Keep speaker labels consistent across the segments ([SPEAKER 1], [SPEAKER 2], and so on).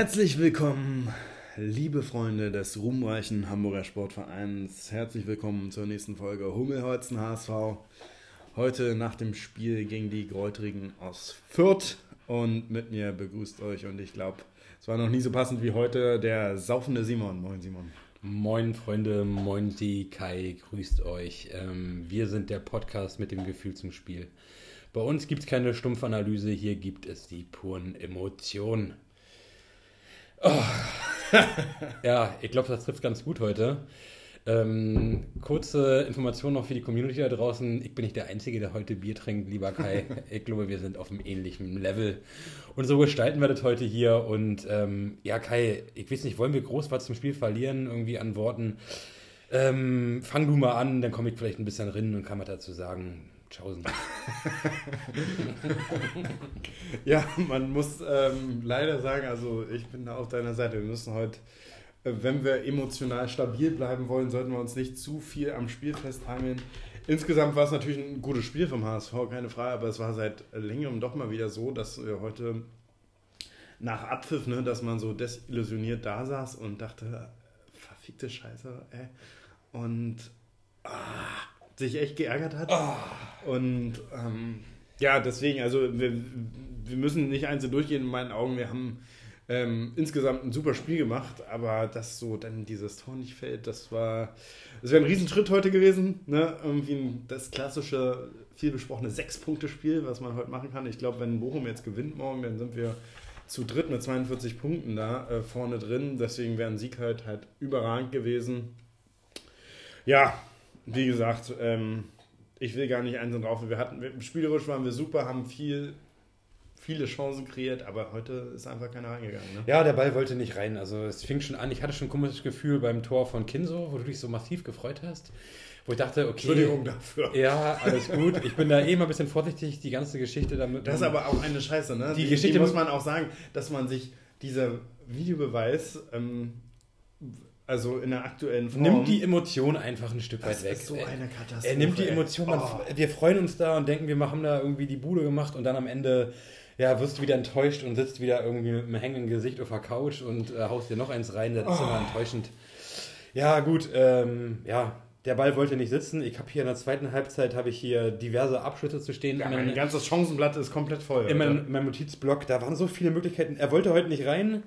[SPEAKER 1] Herzlich willkommen, liebe Freunde des ruhmreichen Hamburger Sportvereins. Herzlich willkommen zur nächsten Folge Hummelholzen HSV. Heute nach dem Spiel gegen die Gräuterigen aus Fürth. Und mit mir begrüßt euch, und ich glaube, es war noch nie so passend wie heute, der saufende Simon. Moin, Simon.
[SPEAKER 2] Moin Freunde, moin die Kai, grüßt euch. Ähm, wir sind der Podcast mit dem Gefühl zum Spiel. Bei uns gibt es keine Stumpfanalyse, hier gibt es die puren Emotionen. Oh. ja, ich glaube, das trifft ganz gut heute. Ähm, kurze Information noch für die Community da draußen. Ich bin nicht der Einzige, der heute Bier trinkt, lieber Kai. ich glaube, wir sind auf einem ähnlichen Level. Und so gestalten wir das heute hier. Und ähm, ja, Kai, ich weiß nicht, wollen wir groß was zum Spiel verlieren, irgendwie an Worten? Ähm, fang du mal an, dann komme ich vielleicht ein bisschen rin und kann was dazu sagen. Tschaußen.
[SPEAKER 1] ja, man muss ähm, leider sagen, also ich bin da auf deiner Seite. Wir müssen heute, äh, wenn wir emotional stabil bleiben wollen, sollten wir uns nicht zu viel am Spiel festhangeln. Insgesamt war es natürlich ein gutes Spiel vom HSV, keine Frage, aber es war seit längerem doch mal wieder so, dass wir heute nach Abpfiff, ne, dass man so desillusioniert da saß und dachte, verfickte Scheiße, ey. Und ah, sich echt geärgert hat. Oh. Und ähm, ja, deswegen, also wir, wir müssen nicht einzeln durchgehen in meinen Augen. Wir haben ähm, insgesamt ein super Spiel gemacht, aber dass so dann dieses Tor nicht fällt, das war, das wäre ein Riesenschritt heute gewesen. Ne? Irgendwie das klassische, viel besprochene Sechs-Punkte-Spiel, was man heute machen kann. Ich glaube, wenn Bochum jetzt gewinnt morgen, dann sind wir zu dritt mit 42 Punkten da äh, vorne drin. Deswegen wäre ein Sieg halt, halt überragend gewesen. Ja, wie gesagt, ähm, ich will gar nicht einzeln drauf. Wir hatten, spielerisch waren wir super, haben viel, viele Chancen kreiert, aber heute ist einfach keiner reingegangen. Ne?
[SPEAKER 2] Ja, der Ball wollte nicht rein. Also es fing schon an. Ich hatte schon ein komisches Gefühl beim Tor von Kinso, wo du dich so massiv gefreut hast. Wo ich dachte, okay.
[SPEAKER 1] Entschuldigung dafür.
[SPEAKER 2] Ja, alles gut. Ich bin da eh mal ein bisschen vorsichtig, die ganze Geschichte damit.
[SPEAKER 1] Das ist aber auch eine Scheiße, ne?
[SPEAKER 2] Die, die Geschichte
[SPEAKER 1] die muss man auch sagen, dass man sich dieser Videobeweis ähm, also in der aktuellen
[SPEAKER 2] Form. Nimmt die Emotion einfach ein Stück
[SPEAKER 1] das
[SPEAKER 2] weit weg.
[SPEAKER 1] Ist so eine Katastrophe.
[SPEAKER 2] Er nimmt die Emotion, oh. wir freuen uns da und denken, wir haben da irgendwie die Bude gemacht und dann am Ende ja, wirst du wieder enttäuscht und sitzt wieder irgendwie mit einem hängenden Gesicht auf der Couch und äh, haust dir noch eins rein. Das oh. ist immer enttäuschend. Ja, gut, ähm, ja, der Ball wollte nicht sitzen. Ich habe hier in der zweiten Halbzeit habe ich hier diverse Abschlüsse zu stehen.
[SPEAKER 1] Ja, mein ganzes Chancenblatt ist komplett voll.
[SPEAKER 2] In meinem mein Notizblock, da waren so viele Möglichkeiten. Er wollte heute nicht rein.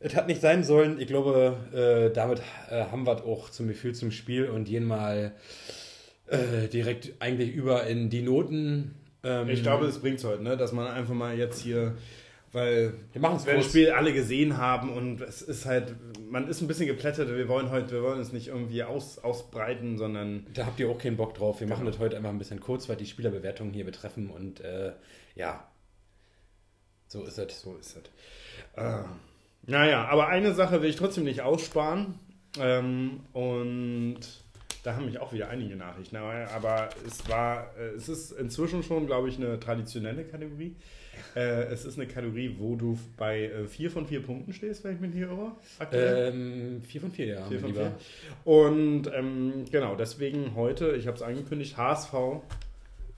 [SPEAKER 2] Es hat nicht sein sollen. Ich glaube, äh, damit äh, haben wir auch zum Gefühl zum Spiel und gehen mal äh, direkt eigentlich über in die Noten.
[SPEAKER 1] Ähm, ich glaube, es bringt es heute, ne? dass man einfach mal jetzt hier, weil
[SPEAKER 2] wir, wir
[SPEAKER 1] das Spiel alle gesehen haben und es ist halt, man ist ein bisschen geplättet. Wir wollen heute, wir wollen es nicht irgendwie aus, ausbreiten, sondern.
[SPEAKER 2] Da habt ihr auch keinen Bock drauf. Wir genau. machen das heute einfach ein bisschen kurz, weil die Spielerbewertungen hier betreffen und äh, ja,
[SPEAKER 1] so ist es. So ist es. Äh, naja, aber eine Sache will ich trotzdem nicht aussparen. Ähm, und da haben mich auch wieder einige Nachrichten. Aber es war, äh, es ist inzwischen schon, glaube ich, eine traditionelle Kategorie. Äh, es ist eine Kategorie, wo du bei äh, vier von vier Punkten stehst, wenn ich mich hier irre.
[SPEAKER 2] Ähm, vier von vier, ja.
[SPEAKER 1] Vier von vier. Und ähm, genau, deswegen heute, ich habe es angekündigt, HSV,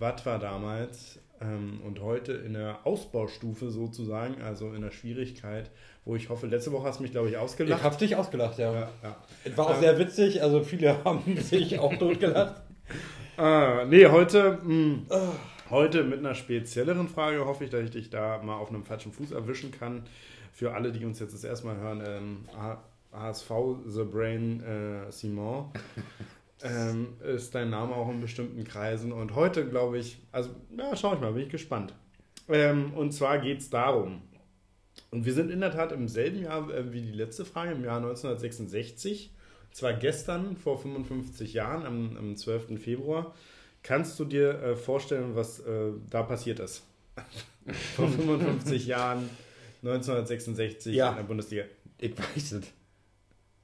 [SPEAKER 1] was war damals und heute in der Ausbaustufe sozusagen, also in der Schwierigkeit, wo ich hoffe, letzte Woche hast du mich, glaube ich, ausgelacht.
[SPEAKER 2] Ich habe dich ausgelacht, ja. ja, ja. Es war auch ähm, sehr witzig, also viele haben sich auch totgelacht.
[SPEAKER 1] Ah, nee, heute, mh, hm, heute mit einer spezielleren Frage hoffe ich, dass ich dich da mal auf einem falschen Fuß erwischen kann. Für alle, die uns jetzt das erste Mal hören, ähm, HSV The Brain äh, Simon. Ähm, ist dein Name auch in bestimmten Kreisen. Und heute glaube ich, also, ja, schau ich mal, bin ich gespannt. Ähm, und zwar geht es darum, und wir sind in der Tat im selben Jahr äh, wie die letzte Frage, im Jahr 1966. Zwar gestern, vor 55 Jahren, am, am 12. Februar. Kannst du dir äh, vorstellen, was äh, da passiert ist? vor 55 Jahren, 1966
[SPEAKER 2] ja.
[SPEAKER 1] in der Bundesliga.
[SPEAKER 2] Ich weiß es.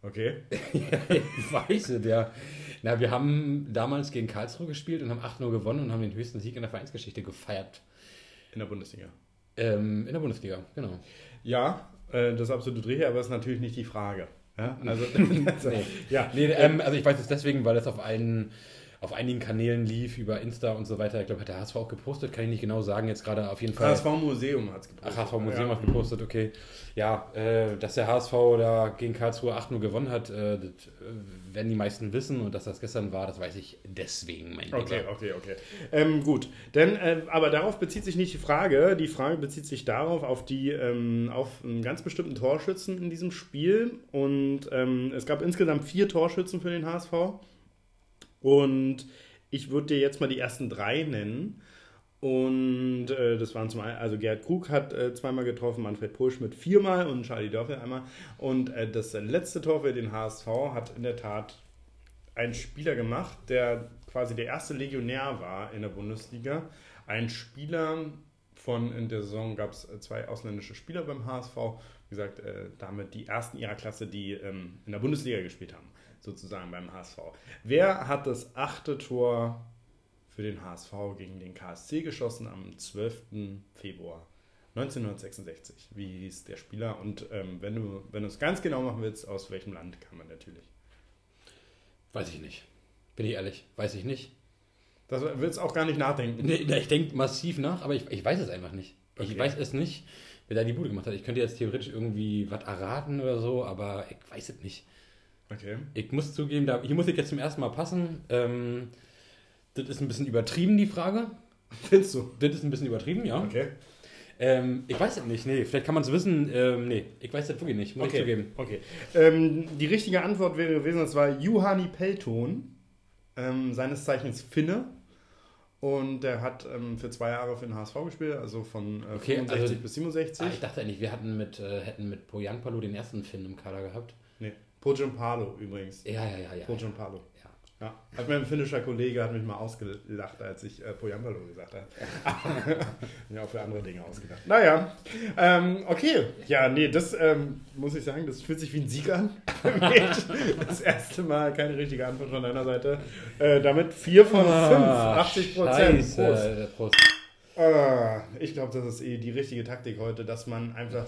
[SPEAKER 1] Okay.
[SPEAKER 2] ich weiß es, ja. Na, wir haben damals gegen Karlsruhe gespielt und haben 8-0 gewonnen und haben den höchsten Sieg in der Vereinsgeschichte gefeiert.
[SPEAKER 1] In der Bundesliga.
[SPEAKER 2] Ähm, in der Bundesliga, genau.
[SPEAKER 1] Ja, äh, das ist absolut richtig, aber das ist natürlich nicht die Frage. Ja,
[SPEAKER 2] also, nee. ja. Nee, ähm, also ich weiß es deswegen, weil das auf allen auf einigen Kanälen lief, über Insta und so weiter. Ich glaube, hat der HSV auch gepostet, kann ich nicht genau sagen. Jetzt gerade auf jeden Fall.
[SPEAKER 1] HSV Museum hat es gepostet.
[SPEAKER 2] Ach, HSV Museum ja. hat gepostet, okay. Ja, äh, dass der HSV da gegen Karlsruhe 8-0 gewonnen hat, äh, das äh, werden die meisten wissen. Und dass das gestern war, das weiß ich deswegen, mein
[SPEAKER 1] Okay, Lieber. okay, okay. Ähm, gut, denn, äh, aber darauf bezieht sich nicht die Frage. Die Frage bezieht sich darauf, auf die, ähm, auf einen ganz bestimmten Torschützen in diesem Spiel. Und ähm, es gab insgesamt vier Torschützen für den HSV. Und ich würde dir jetzt mal die ersten drei nennen. Und äh, das waren zum einen, also Gerd Krug hat äh, zweimal getroffen, Manfred Pulschmidt viermal und Charlie Dörfel einmal. Und äh, das letzte Tor für den HSV hat in der Tat ein Spieler gemacht, der quasi der erste Legionär war in der Bundesliga. Ein Spieler von in der Saison gab es äh, zwei ausländische Spieler beim HSV. Wie gesagt, äh, damit die ersten ihrer Klasse, die ähm, in der Bundesliga gespielt haben sozusagen beim HSV. Wer hat das achte Tor für den HSV gegen den KSC geschossen am 12. Februar 1966? Wie hieß der Spieler? Und ähm, wenn du wenn du es ganz genau machen willst, aus welchem Land kann man natürlich?
[SPEAKER 2] Weiß ich nicht. Bin ich ehrlich, weiß ich nicht.
[SPEAKER 1] Das willst auch gar nicht nachdenken.
[SPEAKER 2] Nee, ich denke massiv nach, aber ich, ich weiß es einfach nicht. Okay. Ich weiß es nicht, wer da die Bude gemacht hat. Ich könnte jetzt theoretisch irgendwie was erraten oder so, aber ich weiß es nicht.
[SPEAKER 1] Okay.
[SPEAKER 2] Ich muss zugeben, da, hier muss ich jetzt zum ersten Mal passen. Ähm, das ist ein bisschen übertrieben, die Frage.
[SPEAKER 1] Findest du?
[SPEAKER 2] Das ist ein bisschen übertrieben, ja.
[SPEAKER 1] Okay.
[SPEAKER 2] Ähm, ich weiß es nicht, nee. Vielleicht kann man es wissen. Ähm, nee, ich weiß das wirklich nicht,
[SPEAKER 1] muss okay. ich zugeben. Okay. Ähm, die richtige Antwort wäre gewesen, das war Juhani Pelton, ähm, seines Zeichens Finne. Und der hat ähm, für zwei Jahre für den HSV gespielt, also von äh, okay, 65 also, bis 67. Ah,
[SPEAKER 2] ich dachte eigentlich, wir hatten mit, äh, hätten mit Poyan Palo den ersten Finn im Kader gehabt.
[SPEAKER 1] Nee. Pojampalo übrigens.
[SPEAKER 2] Ja, ja, ja. ja.
[SPEAKER 1] Pojampalo. Ja. ja. Hat mein finnischer Kollege hat mich mal ausgelacht, als ich äh, Pojampalo gesagt habe. ja, auch für andere Dinge ausgedacht. Naja, ähm, okay. Ja, nee, das ähm, muss ich sagen, das fühlt sich wie ein Sieg an. das erste Mal keine richtige Antwort von deiner Seite. Äh, damit 4 von 5, ah, 80 Prozent. Prost. Prost. Ah, ich glaube, das ist eh die richtige Taktik heute, dass man einfach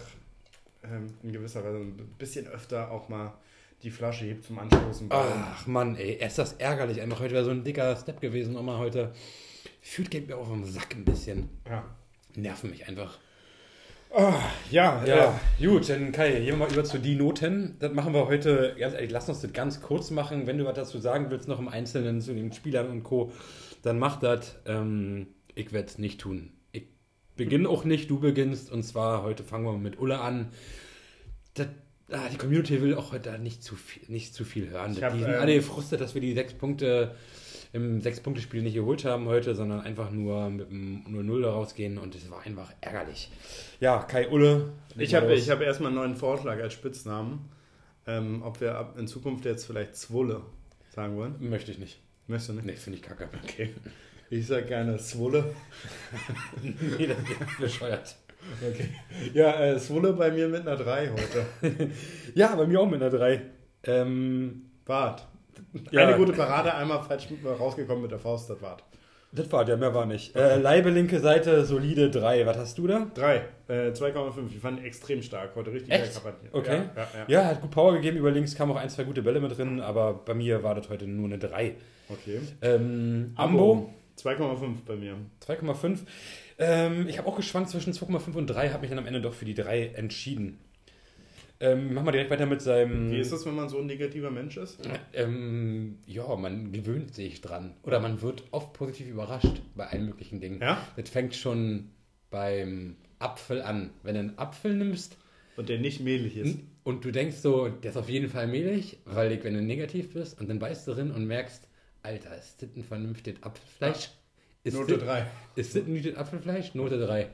[SPEAKER 1] ähm, in gewisser Weise ein bisschen öfter auch mal die Flasche hebt zum Anstoßen.
[SPEAKER 2] Ach Mann, ey, ist das ärgerlich. Einfach heute wäre so ein dicker Step gewesen. Nochmal heute. Fühlt geht mir auf den Sack ein bisschen.
[SPEAKER 1] Ja.
[SPEAKER 2] Nerven mich einfach.
[SPEAKER 1] Oh, ja,
[SPEAKER 2] ja. Äh, gut, dann Kai, gehen wir mal über zu die Noten. Das machen wir heute, ganz ehrlich, lass uns das ganz kurz machen. Wenn du was dazu sagen willst, noch im Einzelnen zu den Spielern und Co., dann mach das. Ähm, ich werde es nicht tun. Ich beginne auch nicht, du beginnst. Und zwar heute fangen wir mit Ulle an. Das ah, die Community will auch heute nicht zu viel, nicht zu viel hören. Hab, die sind ähm, alle gefrustet, dass wir die sechs Punkte im Sechs-Punkte-Spiel nicht geholt haben heute, sondern einfach nur mit einem 0-0 rausgehen und es war einfach ärgerlich. Ja, Kai Ulle.
[SPEAKER 1] Ich habe hab erstmal einen neuen Vorschlag als Spitznamen. Ähm, ob wir in Zukunft jetzt vielleicht Zwolle sagen wollen?
[SPEAKER 2] Möchte ich nicht.
[SPEAKER 1] Möchtest du nicht?
[SPEAKER 2] Nee, finde ich kacke.
[SPEAKER 1] Okay. Ich sag gerne Zwolle.
[SPEAKER 2] nee, das ist bescheuert.
[SPEAKER 1] Okay. Ja, äh, Swolle bei mir mit einer 3 heute.
[SPEAKER 2] ja, bei mir auch mit einer 3. Ähm,
[SPEAKER 1] Wart. Ja. Eine gute Parade, einmal falsch rausgekommen mit der Faust, das wart.
[SPEAKER 2] Das war der, mehr war nicht. Äh, Leibe, linke Seite, solide 3. Was hast du da?
[SPEAKER 1] 3. Äh, 2,5. Ich fand extrem stark. Heute richtig
[SPEAKER 2] Echt? Okay. Ja, ja, ja. ja, hat gut Power gegeben. Über links kamen auch ein, zwei gute Bälle mit drin, aber bei mir war das heute nur eine 3.
[SPEAKER 1] Okay.
[SPEAKER 2] Ähm, Ambo.
[SPEAKER 1] 2,5 bei mir.
[SPEAKER 2] 2,5. Ähm, ich habe auch geschwankt zwischen 2,5 und 3, habe mich dann am Ende doch für die 3 entschieden. Ähm, machen wir direkt weiter mit seinem.
[SPEAKER 1] Wie ist das, wenn man so ein negativer Mensch ist?
[SPEAKER 2] Ähm, ja, man gewöhnt sich dran. Oder man wird oft positiv überrascht bei allen möglichen Dingen.
[SPEAKER 1] Ja?
[SPEAKER 2] Das fängt schon beim Apfel an. Wenn du einen Apfel nimmst.
[SPEAKER 1] Und der nicht mehlig ist.
[SPEAKER 2] Und du denkst so, der ist auf jeden Fall mehlig, weil wenn du negativ bist und dann beißt du drin und merkst, Alter, ist das ein vernünftiges Apfelfleisch?
[SPEAKER 1] Ist Note 3.
[SPEAKER 2] Ist das ein Apfelfleisch? Note 3.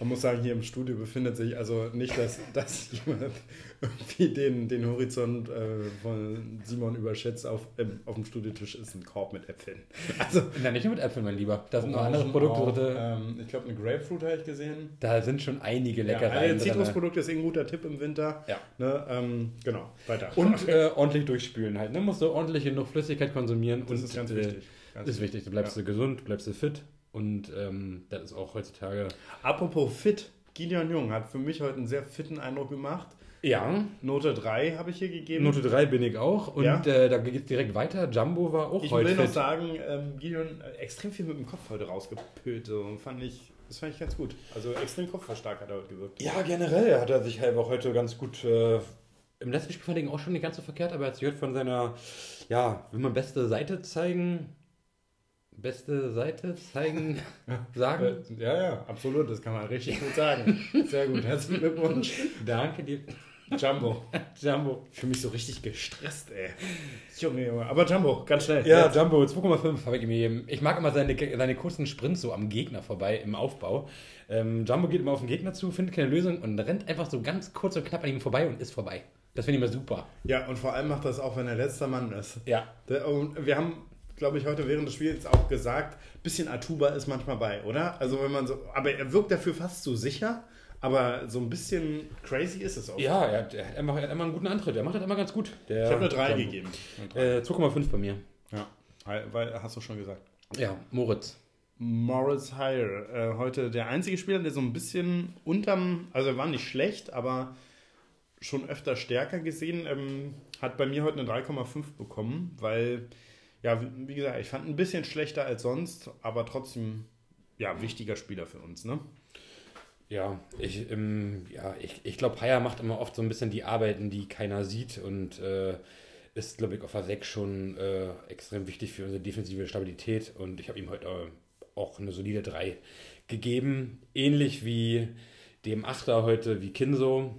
[SPEAKER 1] Man muss sagen, hier im Studio befindet sich also nicht, dass, dass jemand irgendwie den, den Horizont äh, von Simon überschätzt. Auf, ähm, auf dem Studiotisch ist ein Korb mit Äpfeln.
[SPEAKER 2] Also, Na, nicht nur mit Äpfeln, mein Lieber. Da sind noch andere Produkte.
[SPEAKER 1] ähm, ich glaube, eine Grapefruit habe ich gesehen.
[SPEAKER 2] Da sind schon einige Leckereien.
[SPEAKER 1] Ja, ein Zitrusprodukt ist ein guter Tipp im Winter.
[SPEAKER 2] Ja.
[SPEAKER 1] Ne, ähm, genau, weiter.
[SPEAKER 2] Und äh, ordentlich durchspülen halt. Ne? Musst du ordentlich genug Flüssigkeit konsumieren.
[SPEAKER 1] Das und, ist ganz wichtig.
[SPEAKER 2] Ganz ist wichtig. Du bleibst ja. du gesund, bleibst du fit. Und ähm, das ist auch heutzutage.
[SPEAKER 1] Apropos fit, Gideon Jung hat für mich heute einen sehr fitten Eindruck gemacht.
[SPEAKER 2] Ja.
[SPEAKER 1] Note 3 habe ich hier gegeben.
[SPEAKER 2] Note 3 bin ich auch. Und
[SPEAKER 1] Ja.
[SPEAKER 2] äh, da geht es direkt weiter. Jumbo war auch
[SPEAKER 1] ich
[SPEAKER 2] heute
[SPEAKER 1] will noch sagen, ähm, Gideon äh, extrem viel mit dem Kopf heute rausgepölt. So, fand ich, das fand ich ganz gut. Also extrem kopfverstark hat er heute gewirkt.
[SPEAKER 2] Ja, generell hat er sich halt auch heute ganz gut. Äh, Im letzten Spiel fand ich ihn auch schon nicht ganz so verkehrt, aber er hat sich heute von seiner, ja, will man beste Seite zeigen, beste Seite zeigen, sagen.
[SPEAKER 1] Ja, ja, absolut. Das kann man richtig gut sagen. Sehr gut. Herzlichen Glückwunsch.
[SPEAKER 2] Danke dir,
[SPEAKER 1] Jumbo.
[SPEAKER 2] Jumbo.
[SPEAKER 1] Ich fühle mich so richtig gestresst, ey. Junge, Junge. Aber Jumbo, ganz schnell.
[SPEAKER 2] Ja,
[SPEAKER 1] Jetzt.
[SPEAKER 2] Jumbo 2,5 habe ich ihm gegeben. Ich mag immer seine, seine kurzen Sprints so am Gegner vorbei im Aufbau. Ähm, Jumbo geht immer auf den Gegner zu, findet keine Lösung und rennt einfach so ganz kurz und knapp an ihm vorbei und ist vorbei. Das finde ich immer super.
[SPEAKER 1] Ja, und vor allem macht das auch, wenn er letzter Mann ist.
[SPEAKER 2] Ja.
[SPEAKER 1] Und wir haben, glaube ich, heute während des Spiels auch gesagt, bisschen Atuba ist manchmal bei, oder? Also wenn man so, aber er wirkt dafür fast so sicher, aber so ein bisschen crazy ist es auch.
[SPEAKER 2] Ja, er hat, er hat, immer, er hat immer einen guten Antritt. Er macht das immer ganz gut. Der
[SPEAKER 1] Ich habe eine 3
[SPEAKER 2] Jumbo.
[SPEAKER 1] gegeben.
[SPEAKER 2] Äh, 2,5 bei mir.
[SPEAKER 1] Ja, weil hast du schon gesagt.
[SPEAKER 2] Ja, Moritz.
[SPEAKER 1] Morris Heyer, äh, heute der einzige Spieler, der so ein bisschen unterm, also er war nicht schlecht, aber schon öfter stärker gesehen, ähm, hat bei mir heute eine 3,5 bekommen, weil, ja, wie, wie gesagt, ich fand ein bisschen schlechter als sonst, aber trotzdem, ja, wichtiger Spieler für uns, ne?
[SPEAKER 2] Ja, ich, ähm, ja, ich, ich glaube, Haya macht immer oft so ein bisschen die Arbeiten, die keiner sieht und äh, ist, glaube ich, auf der 6 schon äh, extrem wichtig für unsere defensive Stabilität und ich habe ihm heute äh, auch eine solide 3 gegeben. Ähnlich wie dem Achter heute, wie Kinso.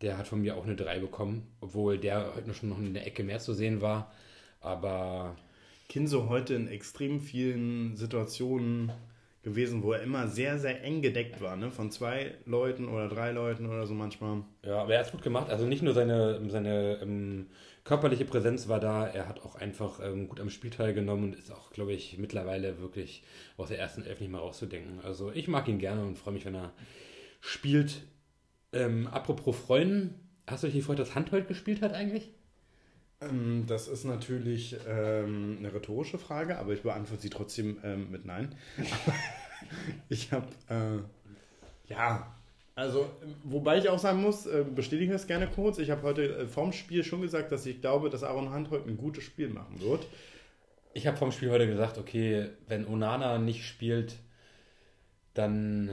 [SPEAKER 2] Der hat von mir auch eine 3 bekommen, obwohl der heute schon noch in der Ecke mehr zu sehen war. Aber
[SPEAKER 1] Kinso heute in extrem vielen Situationen gewesen, wo er immer sehr, sehr eng gedeckt war, ne? Von zwei Leuten oder drei Leuten oder so manchmal.
[SPEAKER 2] Ja, aber er hat es gut gemacht. Also nicht nur seine, seine ähm, körperliche Präsenz war da, er hat auch einfach ähm, gut am Spiel teilgenommen und ist auch, glaube ich, mittlerweile wirklich aus der ersten Elf nicht mehr rauszudenken. Also ich mag ihn gerne und freue mich, wenn er spielt. Ähm, apropos Freuen, hast du dich gefreut, dass Hand heute gespielt hat eigentlich?
[SPEAKER 1] Ähm, Das ist natürlich ähm, eine rhetorische Frage, aber ich beantworte sie trotzdem ähm, mit Nein. ich habe, äh, ja, also, wobei ich auch sagen muss, äh, bestätige das gerne kurz. Ich habe heute äh, vorm Spiel schon gesagt, dass ich glaube, dass Aaron Hunt heute ein gutes Spiel machen wird.
[SPEAKER 2] Ich habe vom Spiel heute gesagt, okay, wenn Onana nicht spielt, dann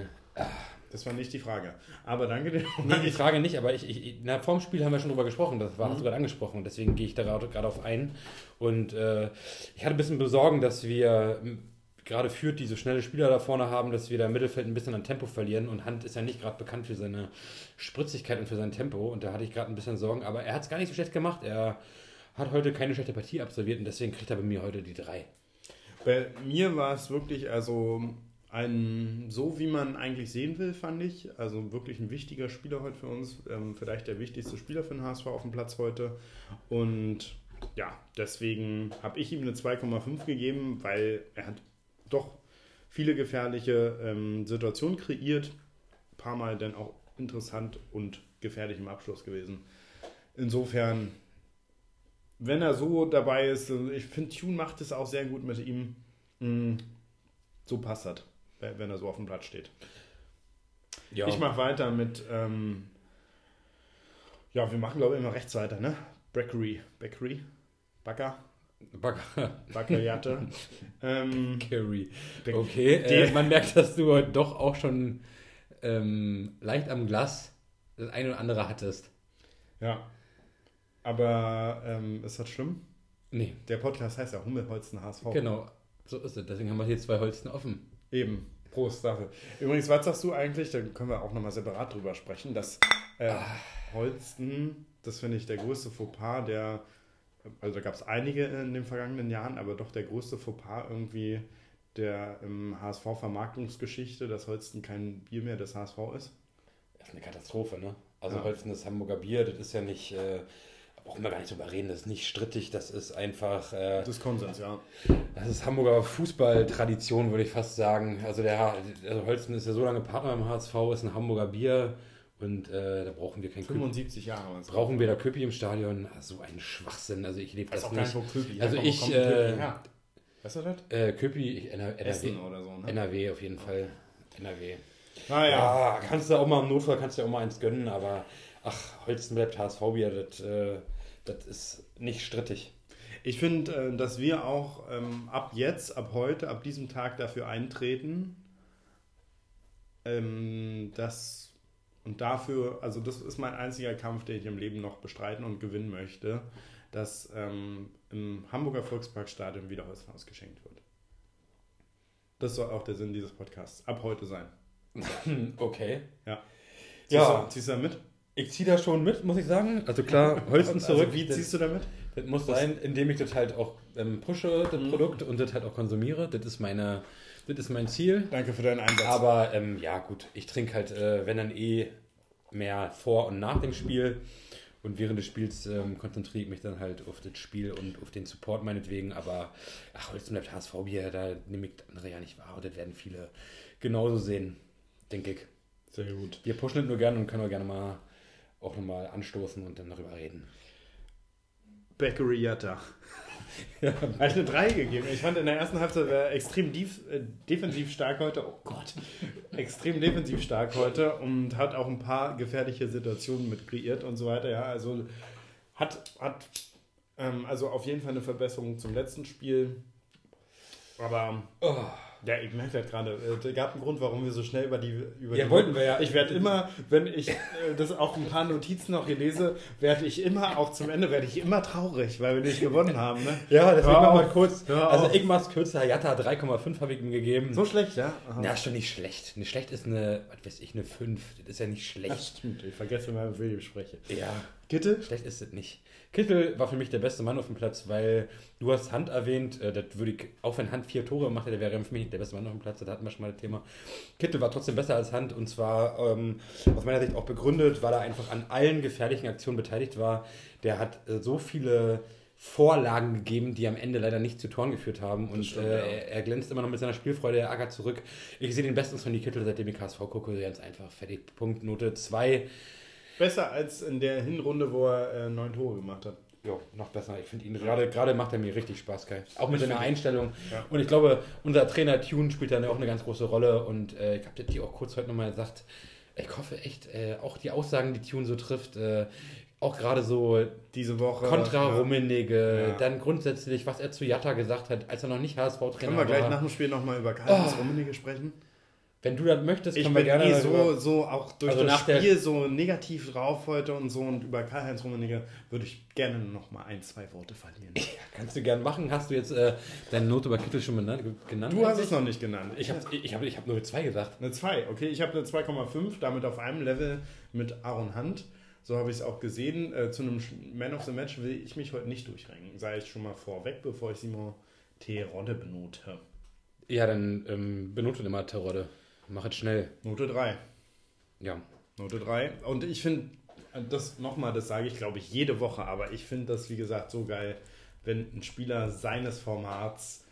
[SPEAKER 1] Das war nicht die Frage. Aber danke dir.
[SPEAKER 2] Nee, die Frage nicht, aber ich, ich, na, vorm Spiel haben wir schon drüber gesprochen, das war, hast du gerade angesprochen, und deswegen gehe ich da gerade auf ein. Und äh, ich hatte ein bisschen Besorgen, dass wir gerade führt diese schnelle Spieler da vorne haben, dass wir da im Mittelfeld ein bisschen an Tempo verlieren und Hand ist ja nicht gerade bekannt für seine Spritzigkeit und für sein Tempo und da hatte ich gerade ein bisschen Sorgen, aber er hat es gar nicht so schlecht gemacht. Er hat heute keine schlechte Partie absolviert und deswegen kriegt er bei mir heute die drei.
[SPEAKER 1] Bei mir war es wirklich, also ein, so wie man eigentlich sehen will, fand ich. Also wirklich ein wichtiger Spieler heute für uns. Ähm, vielleicht der wichtigste Spieler für den HSV auf dem Platz heute. Und ja, deswegen habe ich ihm eine 2,5 gegeben, weil er hat doch viele gefährliche ähm, Situationen kreiert. Ein paar Mal dann auch interessant und gefährlich im Abschluss gewesen. Insofern, wenn er so dabei ist, ich finde, Tune macht es auch sehr gut mit ihm. Mm, So passt das, wenn wenn er so auf dem Platz steht.
[SPEAKER 2] Ja,
[SPEAKER 1] Ich mache weiter mit, ähm, ja, wir machen glaube ich immer rechts weiter, ne? Bakery, Bakery, Backer,
[SPEAKER 2] Bagger,
[SPEAKER 1] Backerjatte. ähm. Back-
[SPEAKER 2] Okay, äh, man merkt, dass du heute doch auch schon ähm, leicht am Glas das eine oder andere hattest.
[SPEAKER 1] ja, aber ähm, ist das schlimm?
[SPEAKER 2] Nee,
[SPEAKER 1] Der Podcast heißt ja Hummelholzen HSV.
[SPEAKER 2] genau. So ist es. Deswegen haben wir hier zwei Holzen offen.
[SPEAKER 1] Eben. Prost, Sache. Übrigens, was sagst du eigentlich? Da können wir auch nochmal separat drüber sprechen, dass äh, Holsten, das finde ich der größte Fauxpas, der, also da gab es einige in den vergangenen Jahren, aber doch der größte Fauxpas irgendwie der im HSV-Vermarktungsgeschichte, dass Holsten kein Bier mehr des HSV ist.
[SPEAKER 2] Das ist eine Katastrophe, ne? Also
[SPEAKER 1] Ja.
[SPEAKER 2] Holzen ist Hamburger Bier, das ist ja nicht, äh, brauchen wir gar nicht drüber reden, das ist nicht strittig, das ist einfach, äh,
[SPEAKER 1] Das ist Konsens, ja.
[SPEAKER 2] das ist Hamburger Fußballtradition, würde ich fast sagen. Also der also Holzen ist ja so lange Partner im HSV, ist ein Hamburger Bier und äh, da brauchen wir kein Köpi.
[SPEAKER 1] 75 Jahre. waren es.
[SPEAKER 2] Brauchen wir da Köpi im Stadion? Ah, So ein Schwachsinn, also ich lebe das
[SPEAKER 1] auch
[SPEAKER 2] nicht.
[SPEAKER 1] wo Köpi
[SPEAKER 2] Also.
[SPEAKER 1] Wo
[SPEAKER 2] ich,
[SPEAKER 1] Köpi
[SPEAKER 2] äh?
[SPEAKER 1] Weißt du das?
[SPEAKER 2] Äh, Köpi, ich, NR, NRW,
[SPEAKER 1] Essen oder so, ne?
[SPEAKER 2] NRW auf jeden Fall. NRW.
[SPEAKER 1] Ah ja.
[SPEAKER 2] Ja, kannst du auch mal im Notfall kannst du ja auch mal eins gönnen, aber Ach, Holsten bleibt HSV-Bier, das, äh, das ist nicht strittig.
[SPEAKER 1] Ich finde, äh, dass wir auch ähm, ab jetzt, ab heute, ab diesem Tag dafür eintreten, ähm, dass und dafür, also das ist mein einziger Kampf, den ich im Leben noch bestreiten und gewinnen möchte, dass ähm, im Hamburger Volksparkstadion wieder Holzhaus geschenkt wird. Das soll auch der Sinn dieses Podcasts ab heute sein.
[SPEAKER 2] okay.
[SPEAKER 1] Ja. Ziehst
[SPEAKER 2] Ja.
[SPEAKER 1] Du, ziehst du da mit?
[SPEAKER 2] Ich ziehe da schon mit, muss ich sagen. Also klar, Holsten
[SPEAKER 1] Also,
[SPEAKER 2] zurück.
[SPEAKER 1] wie ziehst du da mit?
[SPEAKER 2] Das muss sein, indem ich das halt auch ähm, pushe, das Produkt, und das halt auch konsumiere. Das ist, meine, das ist mein Ziel.
[SPEAKER 1] Danke für deinen Einsatz.
[SPEAKER 2] Aber ähm, ja, gut, ich trinke halt, äh, wenn dann eh mehr vor und nach dem Spiel. Und während des Spiels ähm, konzentriere ich mich dann halt auf das Spiel und auf den Support meinetwegen. Aber ach, Holsten bleibt HSV-Bier, da nehme ich das andere ja nicht wahr. Und das werden viele genauso sehen, denke ich.
[SPEAKER 1] Sehr gut.
[SPEAKER 2] Wir pushen das nur gerne und können auch gerne mal auch nochmal anstoßen und dann darüber reden.
[SPEAKER 1] Baccariata. Ja. Habe ich eine 3 gegeben. Ich fand in der ersten Halbzeit war er extrem dief, äh, defensiv stark heute. Oh Gott. Extrem defensiv stark heute und hat auch ein paar gefährliche Situationen mit kreiert und so weiter. Ja, also hat, hat ähm, also auf jeden Fall eine Verbesserung zum letzten Spiel. Aber
[SPEAKER 2] Oh.
[SPEAKER 1] Ja, ich merke das gerade. Es gab einen Grund, warum wir so schnell über die. Über
[SPEAKER 2] Ja,
[SPEAKER 1] die
[SPEAKER 2] wollten wir ja.
[SPEAKER 1] Ich werde immer, wenn ich äh, das auch ein paar Notizen noch hier lese, werde ich immer, auch zum Ende, werde ich immer traurig, weil wir nicht gewonnen haben. Ne?
[SPEAKER 2] Ja, deswegen
[SPEAKER 1] Hör
[SPEAKER 2] mach mal
[SPEAKER 1] auf.
[SPEAKER 2] kurz. Also
[SPEAKER 1] auf.
[SPEAKER 2] ich mach's kürzer. Jatta 3,5 habe ich ihm gegeben.
[SPEAKER 1] So schlecht, ja? Aha.
[SPEAKER 2] Na, ist schon nicht schlecht. Eine schlecht ist eine, was weiß ich, eine 5. Das ist ja nicht
[SPEAKER 1] Das
[SPEAKER 2] schlecht.
[SPEAKER 1] stimmt, ich vergesse mal, mit wem ich spreche.
[SPEAKER 2] Ja,
[SPEAKER 1] Gitte?
[SPEAKER 2] schlecht ist es nicht. Kittel war für mich der beste Mann auf dem Platz, weil du hast Hand erwähnt, äh, das würde ich, auch wenn Hand vier Tore macht, der wäre für mich nicht der beste Mann auf dem Platz, da hatten wir schon mal das Thema. Kittel war trotzdem besser als Hand und zwar ähm, aus meiner Sicht auch begründet, weil er einfach an allen gefährlichen Aktionen beteiligt war. Der hat äh, so viele Vorlagen gegeben, die am Ende leider nicht zu Toren geführt haben und
[SPEAKER 1] stimmt,
[SPEAKER 2] äh,
[SPEAKER 1] ja.
[SPEAKER 2] er, er glänzt immer noch mit seiner Spielfreude, er ackert zurück. Ich sehe den bestens von die Kittel, seitdem ich KSV gucke, ganz einfach, fertig, Punkt, Note 2.
[SPEAKER 1] Besser als in der Hinrunde, wo er äh, neun Tore gemacht hat.
[SPEAKER 2] Ja, noch besser. Ich finde ihn gerade gerade macht er mir richtig Spaß, Kai. Auch mit seiner Einstellung.
[SPEAKER 1] Ja.
[SPEAKER 2] Und ich glaube, unser Trainer Tune spielt da auch eine ganz große Rolle. Und äh, ich habe dir auch kurz heute nochmal gesagt. Ich hoffe echt, äh, auch die Aussagen, die Tune so trifft, äh, auch gerade so
[SPEAKER 1] Diese Woche.
[SPEAKER 2] kontra. Rummenigge,
[SPEAKER 1] Ja.
[SPEAKER 2] dann grundsätzlich, was er zu Jatta gesagt hat, als er noch nicht HSV-Trainer
[SPEAKER 1] Können wir gleich
[SPEAKER 2] war.
[SPEAKER 1] nach dem Spiel nochmal über Karl-Heinz
[SPEAKER 2] Oh.
[SPEAKER 1] Rummenigge sprechen?
[SPEAKER 2] Wenn du das möchtest,
[SPEAKER 1] Ich
[SPEAKER 2] können wir gerne
[SPEAKER 1] eh
[SPEAKER 2] darüber-
[SPEAKER 1] so, so auch durch
[SPEAKER 2] Also
[SPEAKER 1] das Spiel so negativ drauf heute und so und über Karl-Heinz Rummenigge würde ich gerne nochmal ein, zwei Worte verlieren.
[SPEAKER 2] Ja, kannst du gern machen. Hast du jetzt äh, deine Note über Kittel schon benannt, genannt?
[SPEAKER 1] Du hast es noch nicht genannt.
[SPEAKER 2] Ich habe ich hab, ich hab nur zwei gesagt.
[SPEAKER 1] Eine 2, okay. Ich habe eine 2,5, damit auf einem Level mit Aaron Hunt. So habe ich es auch gesehen. Äh, zu einem Man of the Match will ich mich heute nicht durchringen. Sei ich schon mal vorweg, bevor ich Simon Terodde benote.
[SPEAKER 2] Ja, dann ähm, benotet immer Terodde. Mach es schnell.
[SPEAKER 1] Note 3.
[SPEAKER 2] Ja.
[SPEAKER 1] Note 3. Und ich finde, das nochmal, das sage ich glaube ich jede Woche, aber ich finde das, wie gesagt, so geil, wenn ein Spieler seines Formats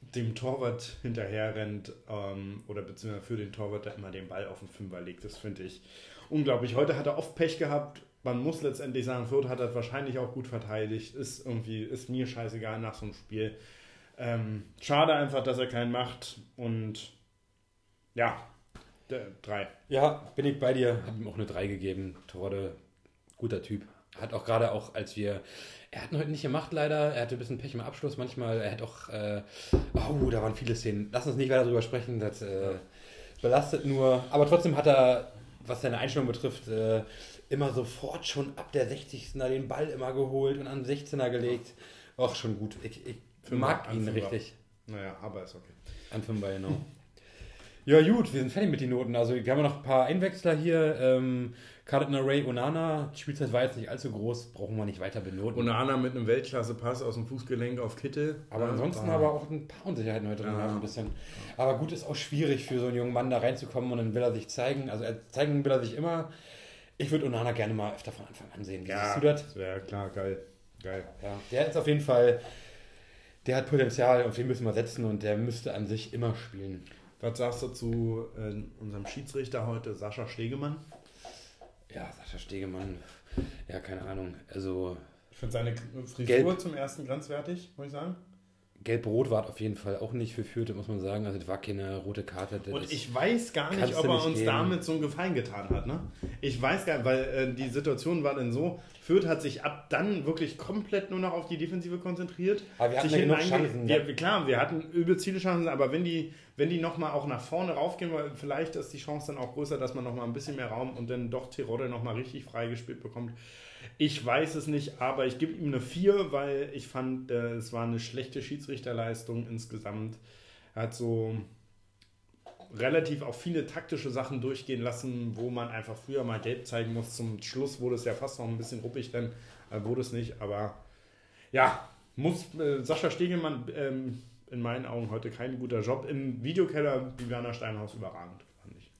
[SPEAKER 1] dem Torwart hinterher rennt ähm, oder beziehungsweise für den Torwart da immer den Ball auf den Fünfer legt. Das finde ich unglaublich. Heute hat er oft Pech gehabt. Man muss letztendlich sagen, Fürth hat das wahrscheinlich auch gut verteidigt. Ist irgendwie, ist mir scheißegal nach so einem Spiel. Ähm, schade einfach, dass er keinen macht. Und ja, drei.
[SPEAKER 2] Ja, bin ich bei dir. Hab ihm auch eine 3 gegeben. Terodde, guter Typ. Hat auch gerade auch, als wir. Er hat ihn heute nicht gemacht, leider. Er hatte ein bisschen Pech im Abschluss manchmal. Er hat auch. Äh, oh, da waren viele Szenen. Lass uns nicht weiter drüber sprechen. Das äh, belastet nur. Aber trotzdem hat er, was seine Einstellung betrifft, äh, immer sofort schon ab der 60. da den Ball immer geholt und an den 16er gelegt. Auch schon gut. Ich, ich mag ihn richtig.
[SPEAKER 1] Naja, aber ist okay.
[SPEAKER 2] An Fünfer, genau. Ja, gut, wir sind fertig mit den Noten. Also, wir haben noch ein paar Einwechsler hier. Ähm, Cardinal Ray Onana, die Spielzeit war jetzt nicht allzu groß, brauchen wir nicht weiter benoten.
[SPEAKER 1] Und Anna mit einem Weltklasse-Pass aus dem Fußgelenk auf Kittel.
[SPEAKER 2] aber
[SPEAKER 1] Ja,
[SPEAKER 2] ansonsten
[SPEAKER 1] war-
[SPEAKER 2] aber auch ein paar Unsicherheiten heute drin,
[SPEAKER 1] Ja.
[SPEAKER 2] ein bisschen. Aber gut, ist auch schwierig für so einen jungen Mann da reinzukommen und dann will er sich zeigen. Also, er zeigen will er sich immer. Ich würde Onana gerne mal öfter von Anfang an sehen. Wie
[SPEAKER 1] Ja,
[SPEAKER 2] siehst du das?
[SPEAKER 1] wäre klar, geil. Geil.
[SPEAKER 2] Ja, der ist auf jeden Fall. Der hat Potenzial, auf den müssen wir setzen und der müsste an sich immer spielen.
[SPEAKER 1] Was sagst du zu äh, unserem Schiedsrichter heute, Sascha Stegemann?
[SPEAKER 2] Ja, Sascha Stegemann, ja, keine Ahnung. Also,
[SPEAKER 1] Ich finde seine Frisur
[SPEAKER 2] Gelb.
[SPEAKER 1] zum ersten grenzwertig, muss ich sagen.
[SPEAKER 2] Gelb-Rot war auf jeden Fall auch nicht für Fürth, muss man sagen. Also das war keine rote Karte.
[SPEAKER 1] Und ich weiß gar nicht, ob er
[SPEAKER 2] nicht
[SPEAKER 1] uns
[SPEAKER 2] geben.
[SPEAKER 1] damit so einen Gefallen getan hat. Ne? Ich weiß gar nicht, weil äh, die Situation war dann so, Fürth hat sich ab dann wirklich komplett nur noch auf die Defensive konzentriert.
[SPEAKER 2] Aber wir hatten
[SPEAKER 1] sich
[SPEAKER 2] ja genug Chancen,
[SPEAKER 1] Wir,
[SPEAKER 2] ne?
[SPEAKER 1] klar, wir hatten übel viele Chancen, aber wenn die, wenn die nochmal auch nach vorne raufgehen, weil vielleicht ist die Chance dann auch größer, dass man nochmal ein bisschen mehr Raum und dann doch Tirode nochmal richtig freigespielt bekommt. Ich weiß es nicht, aber ich gebe ihm eine 4, weil ich fand, äh, es war eine schlechte Schiedsrichterleistung insgesamt. Er hat so relativ auch viele taktische Sachen durchgehen lassen, wo man einfach früher mal gelb zeigen muss. Zum Schluss wurde es ja fast noch ein bisschen ruppig, dann äh, wurde es nicht. Aber ja, muss äh, Sascha Stegelmann ähm, in meinen Augen heute kein guter Job. Im Videokeller wie Werner Steinhaus überragend, fand ich.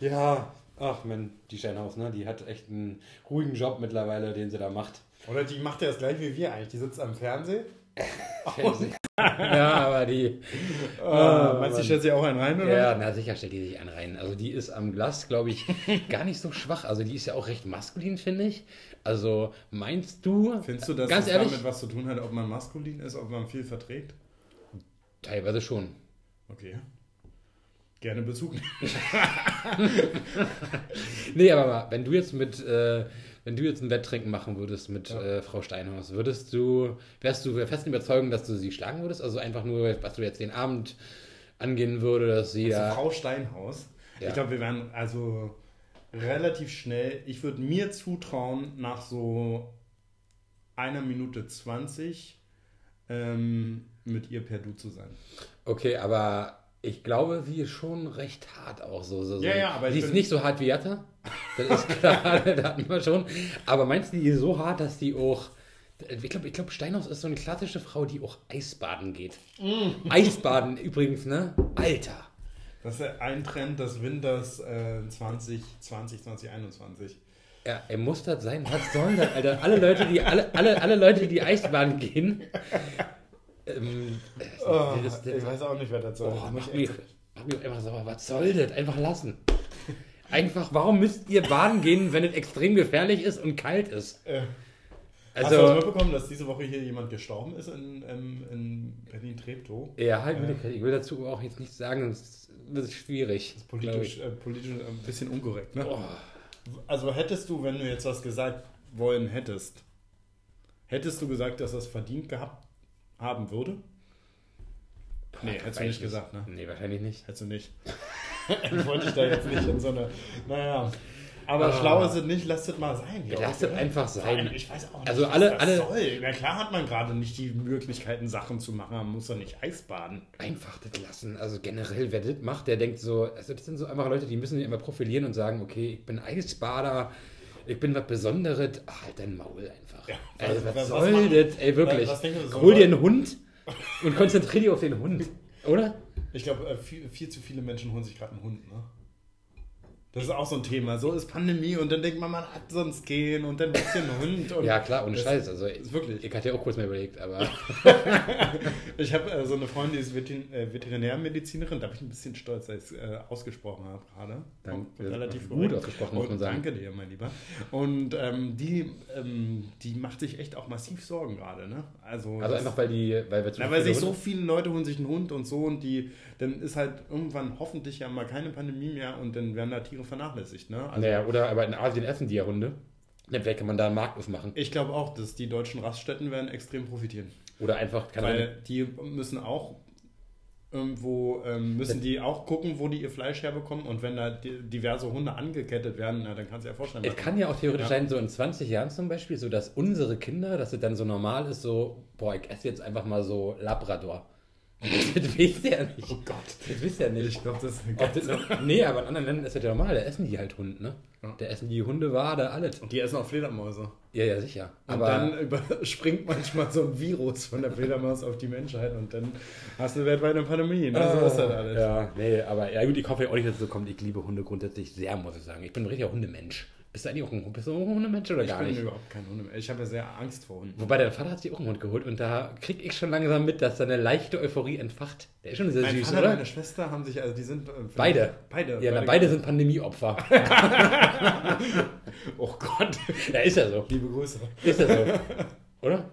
[SPEAKER 2] Ja, ach man, die Steinhaus, ne? Die hat echt einen ruhigen Job mittlerweile, den sie da macht.
[SPEAKER 1] Oder die macht ja das gleich wie wir eigentlich. Die sitzt am Fernsehen.
[SPEAKER 2] ja, aber die.
[SPEAKER 1] Ah, meinst du, stellt sich auch einen rein, oder?
[SPEAKER 2] Ja, na sicher stellt die sich einen rein. Also die ist am Glas, glaube ich, gar nicht so schwach. Also die ist ja auch recht maskulin, finde ich. Also meinst du,
[SPEAKER 1] Findest du, dass
[SPEAKER 2] Ganz
[SPEAKER 1] das
[SPEAKER 2] ehrlich?
[SPEAKER 1] damit was zu tun hat, ob man maskulin ist, ob man viel verträgt?
[SPEAKER 2] teilweise schon.
[SPEAKER 1] Okay. Gerne Bezug nehmen.
[SPEAKER 2] Nee, aber mal, wenn du jetzt mit, äh, wenn du jetzt ein Wetttrinken machen würdest mit äh, Frau Steinhaus, würdest du, wärst du der festen Überzeugung, dass du sie schlagen würdest? Also einfach nur, was du jetzt den Abend angehen würde, dass sie
[SPEAKER 1] Also
[SPEAKER 2] da.
[SPEAKER 1] Frau Steinhaus.
[SPEAKER 2] Ja.
[SPEAKER 1] Ich glaube, wir werden also relativ schnell. Ich würde mir zutrauen, nach so einer Minute 20 ähm, mit ihr per Du zu sein.
[SPEAKER 2] Okay, aber ich glaube, sie ist schon recht hart auch so. so, so.
[SPEAKER 1] Ja, ja, aber
[SPEAKER 2] Sie ist nicht so hart wie Jatta. Das ist klar, das hatten wir schon. Aber meinst du, die ist so hart, dass die auch. Ich glaube, ich glaub, Steinhaus ist so eine klassische Frau, die auch Eisbaden geht.
[SPEAKER 1] Mm.
[SPEAKER 2] Eisbaden übrigens, ne? Alter.
[SPEAKER 1] Das ist ein Trend des Winters äh, 2020, 2021.
[SPEAKER 2] Ja, er muss das sein. Was soll das, Alter? Alle Leute, die alle, alle, alle Leute, die Eisbaden gehen. Ähm,
[SPEAKER 1] Oh,
[SPEAKER 2] das- das-
[SPEAKER 1] ich weiß auch nicht, wer das soll.
[SPEAKER 2] Oh,
[SPEAKER 1] Das muss
[SPEAKER 2] mach
[SPEAKER 1] ich
[SPEAKER 2] mich,
[SPEAKER 1] echt-
[SPEAKER 2] mach mich einfach sauer. Was soll das? Einfach lassen. Einfach, warum müsst ihr baden gehen, wenn es extrem gefährlich ist und kalt ist?
[SPEAKER 1] Äh, Hast du das
[SPEAKER 2] Also,
[SPEAKER 1] mitbekommen, dass diese Woche hier jemand gestorben ist in, ähm, in Berlin-Treptow?
[SPEAKER 2] ja, halt der- Ich will dazu auch jetzt nichts sagen, sonst wird es schwierig. glaub
[SPEAKER 1] Politisch,
[SPEAKER 2] ich.
[SPEAKER 1] äh, politisch ein bisschen unkorrekt, ne?
[SPEAKER 2] Oh,
[SPEAKER 1] Also hättest du, wenn du jetzt was gesagt wollen hättest, hättest du gesagt, dass es verdient gehabt haben würde? Nee, hättest du nicht gesagt, ne?
[SPEAKER 2] Nee, wahrscheinlich nicht.
[SPEAKER 1] Hättest du nicht. Wollte ich da jetzt nicht in so eine. Naja. Aber
[SPEAKER 2] Ah.
[SPEAKER 1] schlau ist es nicht, lasst es mal sein.
[SPEAKER 2] Lasst es einfach sein.
[SPEAKER 1] Ich weiß auch nicht,
[SPEAKER 2] Also
[SPEAKER 1] was
[SPEAKER 2] alle- alle-
[SPEAKER 1] soll. Na klar hat man gerade nicht die Möglichkeiten, Sachen zu machen. Man muss doch nicht Eisbaden.
[SPEAKER 2] Einfach das lassen. Also generell, wer das macht, der denkt so, also das sind so einfach Leute, die müssen sich immer profilieren und sagen, okay, ich bin Eisbader, ich bin was Besonderes. Ach, halt dein Maul einfach.
[SPEAKER 1] Ja,
[SPEAKER 2] ey,
[SPEAKER 1] was-
[SPEAKER 2] was,
[SPEAKER 1] was
[SPEAKER 2] soll das? Ey, wirklich.
[SPEAKER 1] was so
[SPEAKER 2] Hol dir einen Hund und konzentrier dich auf den Hund. Oder?
[SPEAKER 1] Ich glaube, äh, viel, viel zu viele Menschen holen sich gerade einen Hund, ne? Das ist auch so ein Thema. So ist Pandemie und dann denkt man, man hat sonst gehen und dann willst du einen Hund. Und
[SPEAKER 2] Ja, klar, ohne Scheiß. Also,
[SPEAKER 1] ist wirklich.
[SPEAKER 2] ich hatte ja auch kurz mal überlegt, aber
[SPEAKER 1] Ich habe äh, so eine Freundin, die ist Veterin äh, Veterinärmedizinerin, da bin ich ein bisschen stolz, dass ich es äh, ausgesprochen habe gerade.
[SPEAKER 2] Dank-
[SPEAKER 1] Auch relativ
[SPEAKER 2] gut
[SPEAKER 1] korrekt.
[SPEAKER 2] ausgesprochen, muss man sagen.
[SPEAKER 1] Danke dir, mein Lieber. Und ähm, die, ähm, die macht sich echt auch massiv Sorgen gerade. Ne? Also,
[SPEAKER 2] also einfach weil die, weil wir zu
[SPEAKER 1] Na, weil sich so
[SPEAKER 2] Hunde-
[SPEAKER 1] viele Leute holen sich einen Hund und so und die, dann ist halt irgendwann hoffentlich ja mal keine Pandemie mehr und dann werden da Tiere vernachlässigt. Ne? Also
[SPEAKER 2] Naja, oder aber in Asien essen die ja Hunde. Dann vielleicht kann man da einen Markt aufmachen.
[SPEAKER 1] ich glaube auch, dass die deutschen Raststätten werden extrem profitieren.
[SPEAKER 2] Oder einfach, keine
[SPEAKER 1] Weil die müssen auch irgendwo, ähm, müssen die auch gucken, wo die ihr Fleisch herbekommen und wenn da di- diverse Hunde angekettet werden, na, dann kannst du dir ja vorstellen.
[SPEAKER 2] Es kann ja auch theoretisch
[SPEAKER 1] Ja.
[SPEAKER 2] sein, so in 20 Jahren zum Beispiel, so dass unsere Kinder, dass es dann so normal ist, so, boah, ich esse jetzt einfach mal so Labrador. das wisst ihr ja nicht.
[SPEAKER 1] Oh Gott.
[SPEAKER 2] Das wisst ihr ja nicht.
[SPEAKER 1] Ich glaube, das ist
[SPEAKER 2] Ob das noch, nee, aber in anderen Ländern ist das ja normal, da essen die halt Hund, ne?
[SPEAKER 1] Ja.
[SPEAKER 2] Da essen die Hunde Wade, alles.
[SPEAKER 1] Und die essen auch Fledermäuse.
[SPEAKER 2] Ja, ja, sicher.
[SPEAKER 1] Und
[SPEAKER 2] Aber
[SPEAKER 1] dann überspringt manchmal so ein Virus von der Fledermaus auf die Menschheit und dann hast du weltweit eine Pandemie. Ne? So ist das alles.
[SPEAKER 2] Ja, nee, aber ja gut, ich hoffe auch nicht, dass es so kommt. Ich liebe Hunde grundsätzlich sehr, muss ich sagen. Ich bin ein richtiger Hundemensch. Bist du eigentlich auch ein, bist du auch ein Hundemensch oder
[SPEAKER 1] Ich
[SPEAKER 2] gar
[SPEAKER 1] bin
[SPEAKER 2] nicht?
[SPEAKER 1] überhaupt kein Hunde mehr. Ich habe ja sehr Angst vor Hunden.
[SPEAKER 2] Wobei dein Vater hat sich auch einen Hund geholt und da krieg ich schon langsam mit, dass seine leichte Euphorie entfacht. Der ist schon sehr
[SPEAKER 1] Mein
[SPEAKER 2] süß,
[SPEAKER 1] Vater
[SPEAKER 2] oder?
[SPEAKER 1] meine Schwester haben sich, also die sind... äh,
[SPEAKER 2] Beide.
[SPEAKER 1] Beide.
[SPEAKER 2] Ja, na, beide sind Pandemieopfer.
[SPEAKER 1] Oh Gott.
[SPEAKER 2] ja, ist ja so.
[SPEAKER 1] Liebe Grüße.
[SPEAKER 2] Ist ja so. Oder?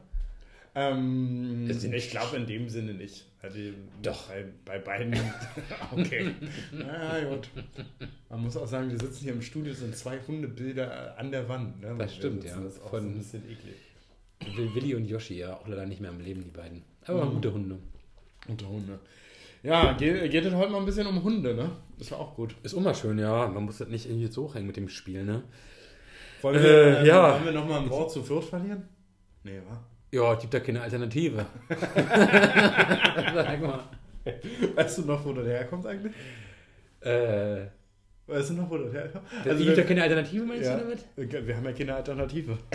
[SPEAKER 1] Ähm, ich glaube in dem Sinne nicht. Also
[SPEAKER 2] Doch.
[SPEAKER 1] Bei, bei beiden. okay. Na gut. Man muss auch sagen, wir sitzen hier im Studio, sind zwei Hundebilder an der Wand. Ne?
[SPEAKER 2] Das stimmt, ja.
[SPEAKER 1] Das ist auch
[SPEAKER 2] Von-
[SPEAKER 1] so ein bisschen eklig.
[SPEAKER 2] Will- Willi und Yoshi, ja, auch leider nicht mehr am Leben, die beiden. Aber
[SPEAKER 1] Mhm.
[SPEAKER 2] gute Hunde.
[SPEAKER 1] Unter Hunde. Ja, geht, geht es heute mal ein bisschen um Hunde, ne? Das war auch gut.
[SPEAKER 2] Ist immer schön, ja. Man muss das nicht irgendwie so hängen mit dem Spiel, ne?
[SPEAKER 1] Wollen
[SPEAKER 2] Äh,
[SPEAKER 1] wir, äh,
[SPEAKER 2] ja.
[SPEAKER 1] wollen wir nochmal ein Wort zu Fürth verlieren? Nee, wa?
[SPEAKER 2] Ja, es gibt da keine Alternative. Sag mal.
[SPEAKER 1] Weißt du noch, wo du herkommst eigentlich?
[SPEAKER 2] Äh,
[SPEAKER 1] Weißt du noch, wo du herkommst?
[SPEAKER 2] also es gibt da keine Alternative, meinst
[SPEAKER 1] ja,
[SPEAKER 2] du damit?
[SPEAKER 1] wir haben ja keine Alternative.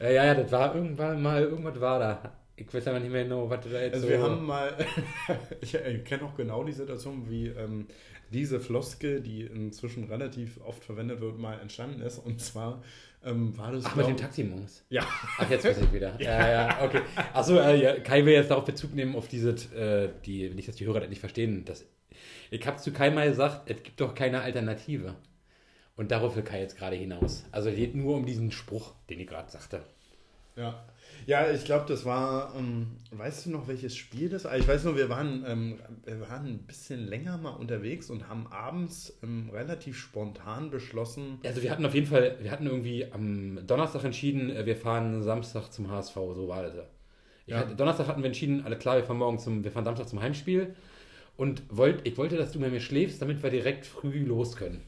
[SPEAKER 2] Ja, ja, das war irgendwann mal, irgendwas war da. Ich weiß aber nicht mehr genau, was da jetzt
[SPEAKER 1] Also
[SPEAKER 2] so...
[SPEAKER 1] wir haben mal, ich äh, kenne auch genau die Situation, wie ähm, diese Floskel, die inzwischen relativ oft verwendet wird, mal entstanden ist. Und zwar ähm, war das...
[SPEAKER 2] Ach, mit
[SPEAKER 1] glaub-
[SPEAKER 2] dem Taximonks.
[SPEAKER 1] Ja,
[SPEAKER 2] Ach, jetzt weiß ich wieder. ja, ja, okay. Achso, äh, ja, Kai will jetzt darauf Bezug nehmen, auf diese, äh, die, nicht, dass die Hörer das nicht verstehen. Das, ich habe zu Kai mal gesagt, es gibt doch keine Alternative. Und darauf will Kai jetzt gerade hinaus. Also es geht nur um diesen Spruch, den ich gerade sagte.
[SPEAKER 1] ja. Ja, ich glaube, das war, ähm, weißt du noch, welches Spiel das war? Ich weiß nur, wir waren, ähm, wir waren ein bisschen länger mal unterwegs und haben abends ähm, relativ spontan beschlossen,
[SPEAKER 2] Also wir hatten auf jeden Fall, wir hatten irgendwie am Donnerstag entschieden, äh, wir fahren Samstag zum HSV, so war das. ja.
[SPEAKER 1] Ja.
[SPEAKER 2] hatte, Donnerstag hatten wir entschieden, alle klar, wir fahren morgen zum, wir fahren Samstag zum Heimspiel. Und wollt, ich wollte, dass du bei mir schläfst, damit wir direkt früh los können.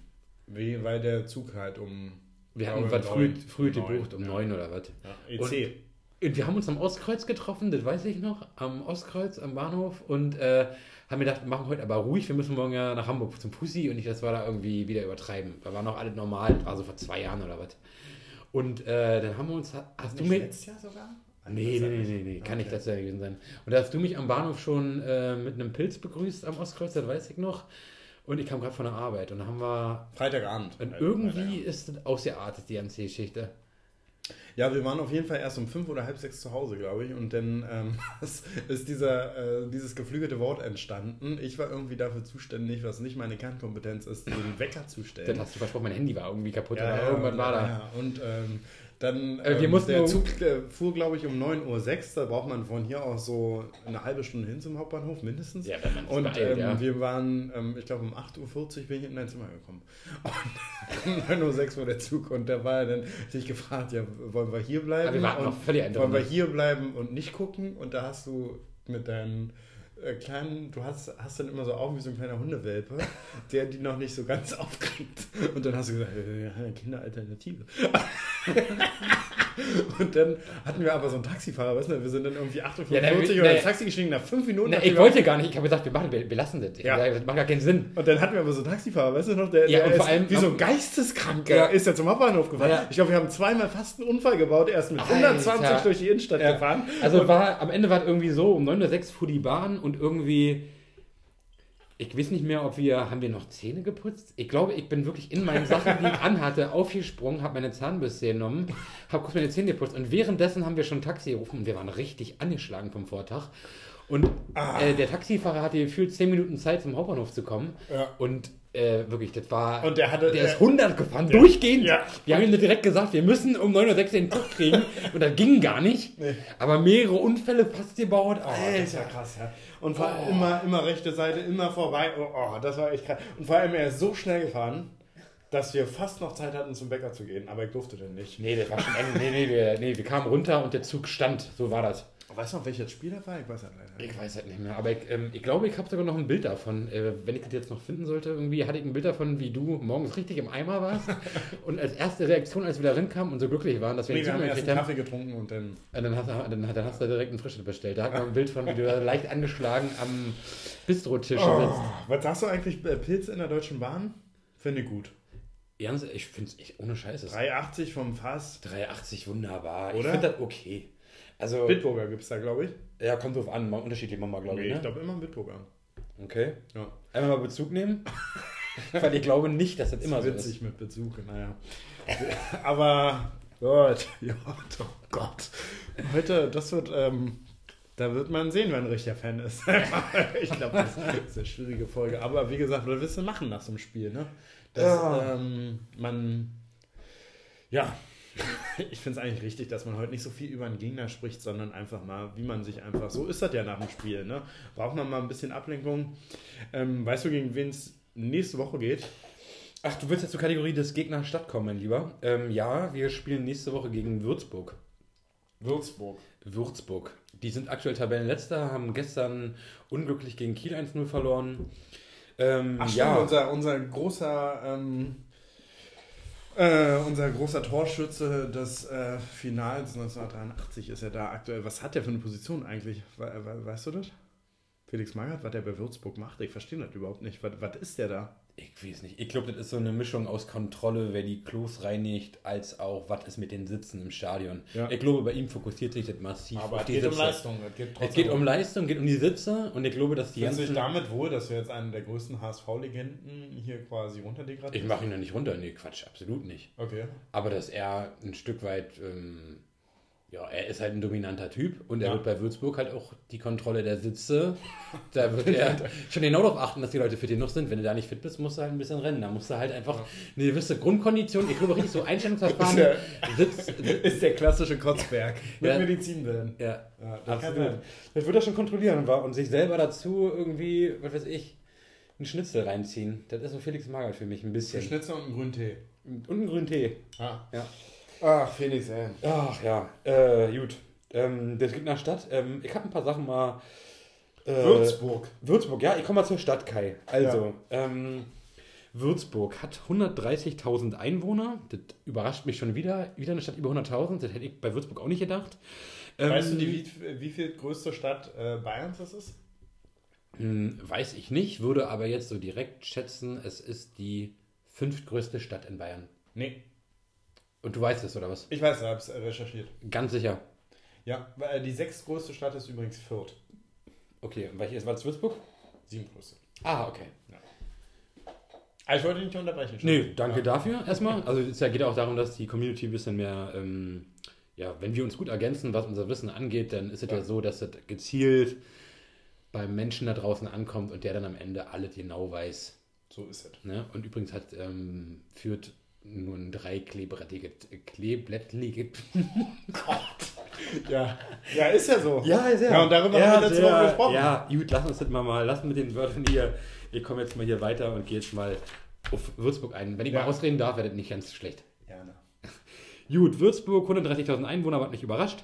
[SPEAKER 1] wie, weil der Zug halt um...
[SPEAKER 2] Wir hatten was früh, früh gebucht, um
[SPEAKER 1] ja.
[SPEAKER 2] neun oder was.
[SPEAKER 1] Ja, EC.
[SPEAKER 2] Und wir haben uns am Ostkreuz getroffen, das weiß ich noch, am Ostkreuz, am Bahnhof und äh, haben mir gedacht, wir machen heute aber ruhig, wir müssen morgen ja nach Hamburg zum Fussi und ich, das war da irgendwie wieder übertreiben. Da war noch alles normal, das war so vor zwei Jahren oder was. Und äh, dann haben wir uns, hast du
[SPEAKER 1] Nicht
[SPEAKER 2] mir...
[SPEAKER 1] letztes Jahr sogar?
[SPEAKER 2] Nee, nee, nee, nee, nee, kann nicht das Jahr gewesen sein. Und da hast du mich am Bahnhof schon äh, mit einem Pilz begrüßt am Ostkreuz, das weiß ich noch. Und ich kam gerade von der Arbeit und dann haben wir...
[SPEAKER 1] Freitagabend.
[SPEAKER 2] Und
[SPEAKER 1] Also
[SPEAKER 2] irgendwie
[SPEAKER 1] Freitagabend.
[SPEAKER 2] ist das ausgeartet, die ganze Geschichte.
[SPEAKER 1] Ja, wir waren auf jeden Fall erst um fünf oder halb sechs zu Hause, glaube ich. Und dann ähm, ist- dieser, äh, dieses geflügelte Wort entstanden. Ich war irgendwie dafür zuständig, was nicht meine Kernkompetenz ist, den Wecker zu stellen.
[SPEAKER 2] Dann hast du versprochen, mein Handy war irgendwie kaputt
[SPEAKER 1] Ja,
[SPEAKER 2] oder
[SPEAKER 1] ja,
[SPEAKER 2] irgendwas
[SPEAKER 1] und,
[SPEAKER 2] war da.
[SPEAKER 1] Ja, und ähm, dann,
[SPEAKER 2] Äh, wir
[SPEAKER 1] ähm,
[SPEAKER 2] mussten
[SPEAKER 1] der Zug äh, fuhr, glaube ich, um 9.06 Uhr. Da braucht man von hier aus so eine halbe Stunde hin zum Hauptbahnhof, mindestens.
[SPEAKER 2] Ja, wenn man es
[SPEAKER 1] Und
[SPEAKER 2] beeilt,
[SPEAKER 1] ähm,
[SPEAKER 2] ja.
[SPEAKER 1] wir waren, ähm, ich glaube, um 8.40 Uhr bin ich in dein Zimmer gekommen. Und um 9.06 Uhr war der Zug und da war er dann sich gefragt, ja, wollen wir hier bleiben?
[SPEAKER 2] Aber wir
[SPEAKER 1] und
[SPEAKER 2] noch völlig
[SPEAKER 1] wollen wir hier bleiben und nicht gucken? Und da hast du mit deinen äh, kleinen, du hast, hast dann immer so Augen wie so ein kleiner Hundewelpe, der die noch nicht so ganz aufkriegt. Und dann hast du gesagt, äh, Kinderalternative. und dann hatten wir aber so einen Taxifahrer, weißt du, wir sind dann irgendwie 8.45 Uhr
[SPEAKER 2] Ja, na,
[SPEAKER 1] oder ins Taxi gestiegen, nach fünf Minuten.
[SPEAKER 2] Na, ich wollte gar nicht, ich habe gesagt, wir, machen, wir, wir lassen das.
[SPEAKER 1] Ja.
[SPEAKER 2] Das macht gar keinen Sinn.
[SPEAKER 1] Und dann hatten wir aber so einen Taxifahrer, weißt du noch, der,
[SPEAKER 2] Ja,
[SPEAKER 1] der ist
[SPEAKER 2] allem
[SPEAKER 1] wie so ein Geisteskranker
[SPEAKER 2] Ja.
[SPEAKER 1] ist ja zum Hauptbahnhof gefahren.
[SPEAKER 2] Ja.
[SPEAKER 1] Ich glaube, wir haben zweimal fast einen Unfall gebaut, erst mit 120
[SPEAKER 2] Alter.
[SPEAKER 1] durch die Innenstadt gefahren.
[SPEAKER 2] Also war, am Ende war es irgendwie so, um 9.06 Uhr fuhr die Bahn und irgendwie, ich weiß nicht mehr, ob wir, haben wir noch Zähne geputzt? Ich glaube, ich bin wirklich in meinen Sachen, die ich anhatte, aufgesprungen, habe meine Zahnbürste genommen, habe kurz meine Zähne geputzt und währenddessen haben wir schon Taxi gerufen und wir waren richtig angeschlagen vom Vortag. Und
[SPEAKER 1] Ah.
[SPEAKER 2] äh, der Taxifahrer hatte gefühlt 10 Minuten Zeit, zum Hauptbahnhof zu kommen.
[SPEAKER 1] Ja.
[SPEAKER 2] Und äh, wirklich, das war.
[SPEAKER 1] Und der hatte-
[SPEAKER 2] Der ist
[SPEAKER 1] der-
[SPEAKER 2] 100 gefahren, durchgehend.
[SPEAKER 1] Ja.
[SPEAKER 2] Wir haben ihm direkt gesagt, wir müssen um 9.06 Uhr den Zug kriegen. Und das ging gar nicht.
[SPEAKER 1] Nee.
[SPEAKER 2] Aber mehrere Unfälle fast gebaut. Oh, das
[SPEAKER 1] Alter,
[SPEAKER 2] war-
[SPEAKER 1] krass, ja. Und vor
[SPEAKER 2] Oh.
[SPEAKER 1] immer, immer rechte Seite, immer vorbei. Oh, oh, das war echt krass. Und vor allem, er ist so schnell gefahren, dass wir fast noch Zeit hatten, zum Bäcker zu gehen. Aber ich durfte denn nicht.
[SPEAKER 2] Nee, das war schon eng. Nee, nee, wir, nee, wir kamen runter und der Zug stand. So war das.
[SPEAKER 1] Weißt du noch, welches Spiel das war? Ich weiß ja leider.
[SPEAKER 2] Ich weiß halt nicht mehr. Aber ich, ähm, ich glaube, ich habe sogar noch ein Bild davon. Äh, wenn ich das jetzt noch finden sollte, irgendwie hatte ich ein Bild davon, wie du morgens richtig im Eimer warst. und als erste Reaktion, als wir da rinkamen und so glücklich waren, dass wir
[SPEAKER 1] Nee, wir haben erst einen. Kaffee getrunken und dann.
[SPEAKER 2] Und dann hast, du, dann, dann hast du direkt einen frischen bestellt. Da hat man ein Bild von, wie du da leicht angeschlagen am Bistrotisch
[SPEAKER 1] Oh,
[SPEAKER 2] sitzt.
[SPEAKER 1] was sagst du eigentlich? äh, Pilz in der Deutschen Bahn? Finde ich gut.
[SPEAKER 2] Ernst, ich finde es echt ohne Scheiße.
[SPEAKER 1] 3,80 vom Fass.
[SPEAKER 2] 380 wunderbar. Ich
[SPEAKER 1] Oder?
[SPEAKER 2] finde das okay. Also,
[SPEAKER 1] Bitburger gibt es da, glaube ich.
[SPEAKER 2] ja, kommt drauf an. Mal unterschiedlich mal, glaube
[SPEAKER 1] Nee,
[SPEAKER 2] ich.
[SPEAKER 1] ich
[SPEAKER 2] Ne?
[SPEAKER 1] glaube immer Bitburger.
[SPEAKER 2] Okay.
[SPEAKER 1] Ja.
[SPEAKER 2] Einmal mal Bezug nehmen. Weil ich glaube nicht, dass das immer so
[SPEAKER 1] witzig
[SPEAKER 2] ist.
[SPEAKER 1] mit Bezug, naja. Aber Gott, ja, oh Gott. Heute, das wird, ähm, da wird man sehen, wer ein richtiger Fan ist. ich glaube, das ist eine schwierige Folge. Aber wie gesagt, was willst du machen nach so einem Spiel, ne? Das,
[SPEAKER 2] Ja.
[SPEAKER 1] ähm, man, ja, ich finde es eigentlich richtig, dass man heute nicht so viel über einen Gegner spricht, sondern einfach mal, wie man sich einfach, so ist das ja nach dem Spiel, ne? Braucht man mal ein bisschen Ablenkung. Ähm, weißt du, gegen wen es nächste Woche geht?
[SPEAKER 2] Ach, du willst jetzt zur Kategorie des Gegners Stadt kommen, mein Lieber? Ähm, ja, wir spielen nächste Woche gegen Würzburg.
[SPEAKER 1] Würzburg.
[SPEAKER 2] Würzburg. Die sind aktuell Tabellenletzter, haben gestern unglücklich gegen Kiel 1-0 verloren. Ähm,
[SPEAKER 1] Ach, stimmt,
[SPEAKER 2] ja,
[SPEAKER 1] unser, unser großer, ähm, äh, unser großer Torschütze des äh, Finals 1983 ist ja da aktuell. Was hat der für eine Position eigentlich? We we weißt du das? Felix Magath, was der bei Würzburg macht? Ich verstehe das überhaupt nicht. Was, was ist der da?
[SPEAKER 2] Ich weiß nicht. Ich glaube, das ist so eine Mischung aus Kontrolle, wer die Klos reinigt, als auch, was ist mit den Sitzen im Stadion.
[SPEAKER 1] Ja.
[SPEAKER 2] Ich glaube, bei ihm fokussiert sich das massiv
[SPEAKER 1] Aber
[SPEAKER 2] auf
[SPEAKER 1] es
[SPEAKER 2] die
[SPEAKER 1] geht um
[SPEAKER 2] Sitze.
[SPEAKER 1] Leistung. Es geht,
[SPEAKER 2] Es geht um Leistung, geht um die Sitze und ich glaube, dass die
[SPEAKER 1] Fühlst
[SPEAKER 2] ganzen...
[SPEAKER 1] damit wohl, dass du jetzt einen der größten HSV-Legenden hier quasi runterdegradierst?
[SPEAKER 2] Ich mache ihn ja nicht runter. Nee, Quatsch, absolut nicht.
[SPEAKER 1] Okay.
[SPEAKER 2] Aber dass er ein Stück weit, ähm, ja, er ist halt ein dominanter Typ und er
[SPEAKER 1] Ja.
[SPEAKER 2] wird bei Würzburg halt auch die Kontrolle der Sitze, da wird er schon genau darauf achten, dass die Leute fit genug sind. Wenn du da nicht fit bist, musst du halt ein bisschen rennen. Da musst du halt einfach eine gewisse Grundkondition, ich glaube richtig so Einstellungsverfahren,
[SPEAKER 1] Ist
[SPEAKER 2] Sitz,
[SPEAKER 1] Ist der klassische Kotzberg. Mit
[SPEAKER 2] Ja.
[SPEAKER 1] Medizinwillen.
[SPEAKER 2] ja,
[SPEAKER 1] Ja, das kann
[SPEAKER 2] absolut.
[SPEAKER 1] sein.
[SPEAKER 2] Das wird er schon kontrollieren und sich selber dazu irgendwie, was weiß ich, einen Schnitzel reinziehen. Das ist so Felix Magath für mich ein bisschen.
[SPEAKER 1] Schnitzel und einen grünen Tee.
[SPEAKER 2] Und einen grünen Tee.
[SPEAKER 1] Ah.
[SPEAKER 2] Ja.
[SPEAKER 1] Ach, Felix, ey.
[SPEAKER 2] Ach ja, äh, gut. Ähm, das geht nach Stadt. Ähm, ich habe ein paar Sachen mal. Äh,
[SPEAKER 1] Würzburg.
[SPEAKER 2] Würzburg, ja, ich komme mal zur Stadt, Kai. Also, ähm, Würzburg hat 130.000 Einwohner. Das überrascht mich schon wieder. Wieder eine Stadt über 100.000. Das hätte ich bei Würzburg auch nicht gedacht. Ähm,
[SPEAKER 1] Weißt du, die, wie, wie viel größte Stadt äh, Bayerns das ist?
[SPEAKER 2] Hm, Weiß ich nicht, würde aber jetzt so direkt schätzen, es ist die fünftgrößte Stadt in Bayern.
[SPEAKER 1] Nee.
[SPEAKER 2] Und du weißt es, oder was?
[SPEAKER 1] Ich weiß, ich habe es recherchiert.
[SPEAKER 2] Ganz sicher.
[SPEAKER 1] Ja, weil die sechstgrößte Stadt ist übrigens Fürth.
[SPEAKER 2] Okay, und welche ist, war das Würzburg?
[SPEAKER 1] Siebtgrößte.
[SPEAKER 2] Ah, okay.
[SPEAKER 1] Ah, ich wollte dich nicht unterbrechen.
[SPEAKER 2] Nee, danke
[SPEAKER 1] Ja.
[SPEAKER 2] dafür erstmal. Also es ja- geht ja auch darum, dass die Community ein bisschen mehr, ähm, ja, wenn wir uns gut ergänzen, was unser Wissen angeht, dann ist es ja,
[SPEAKER 1] Ja.
[SPEAKER 2] so, dass es gezielt beim Menschen da draußen ankommt und der dann am Ende alles genau weiß.
[SPEAKER 1] So ist es.
[SPEAKER 2] Ne? Und übrigens hat ähm, führt nur ein drei kleeblättige, kleeblättlige.
[SPEAKER 1] Ja. ja, ist ja so.
[SPEAKER 2] Ja, ist
[SPEAKER 1] Ja, und darüber haben wir letzte Woche gesprochen.
[SPEAKER 2] Ja, gut, lass uns das mal mal, lass mit den Wörtern hier. Wir kommen jetzt mal hier weiter und gehen jetzt mal auf Würzburg ein. Wenn ich
[SPEAKER 1] Ja.
[SPEAKER 2] mal ausreden darf, wäre das nicht ganz schlecht.
[SPEAKER 1] Gerne.
[SPEAKER 2] Gut, Würzburg, 130.000 Einwohner, was mich überrascht.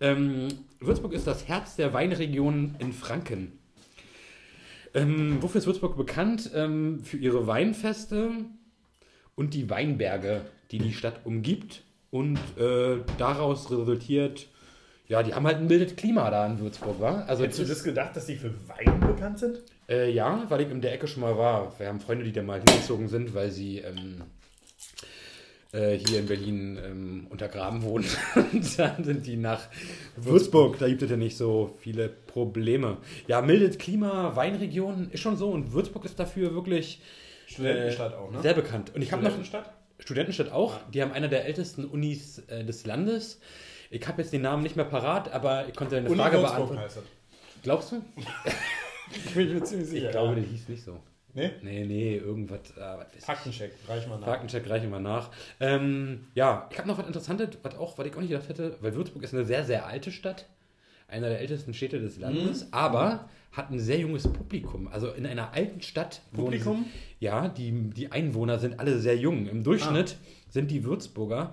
[SPEAKER 2] Ähm, Würzburg ist das Herz der Weinregion in Franken. Ähm, wofür ist Würzburg bekannt? Ähm, für ihre Weinfeste und die Weinberge, die die Stadt umgibt. Und äh, daraus resultiert, ja, die haben halt ein mildes Klima da in Würzburg, wa? Also
[SPEAKER 1] Hättest du das gedacht, dass die für Wein bekannt sind?
[SPEAKER 2] äh, ja, weil ich in der Ecke schon mal war. Wir haben Freunde, die da mal hingezogen sind, weil sie ähm, äh, hier in Berlin ähm, untergraben wohnen. Und dann sind die nach Würzburg. Da gibt es ja nicht so viele Probleme. Ja, mildes Klima, Weinregion ist schon so. Und Würzburg ist dafür wirklich
[SPEAKER 1] Studentenstadt auch, ne?
[SPEAKER 2] sehr bekannt. Und ich habe noch
[SPEAKER 1] Studentenstadt?
[SPEAKER 2] Studentenstadt auch. Die haben einer der ältesten Unis äh, des Landes. Ich habe jetzt den Namen nicht mehr parat, aber ich konnte deine
[SPEAKER 1] Uni
[SPEAKER 2] Frage
[SPEAKER 1] Würzburg
[SPEAKER 2] beantworten.
[SPEAKER 1] heißt das.
[SPEAKER 2] Glaubst du?
[SPEAKER 1] Ich bin mir ziemlich sicher.
[SPEAKER 2] Ich glaube,
[SPEAKER 1] ja.
[SPEAKER 2] der hieß nicht so.
[SPEAKER 1] Nee?
[SPEAKER 2] Nee, nee, irgendwas. Äh.
[SPEAKER 1] Faktencheck, reich mal nach.
[SPEAKER 2] Faktencheck reichen wir nach. Ähm, ja, ich habe noch was Interessantes, was, auch, was ich auch nicht gedacht hätte, weil Würzburg ist eine sehr, sehr alte Stadt. Einer der ältesten Städte des Landes, aber hat ein sehr junges Publikum. Also in einer alten Stadt. wohnen-
[SPEAKER 1] Publikum?
[SPEAKER 2] Ja, die, die Einwohner sind alle sehr jung. Im Durchschnitt sind die Würzburger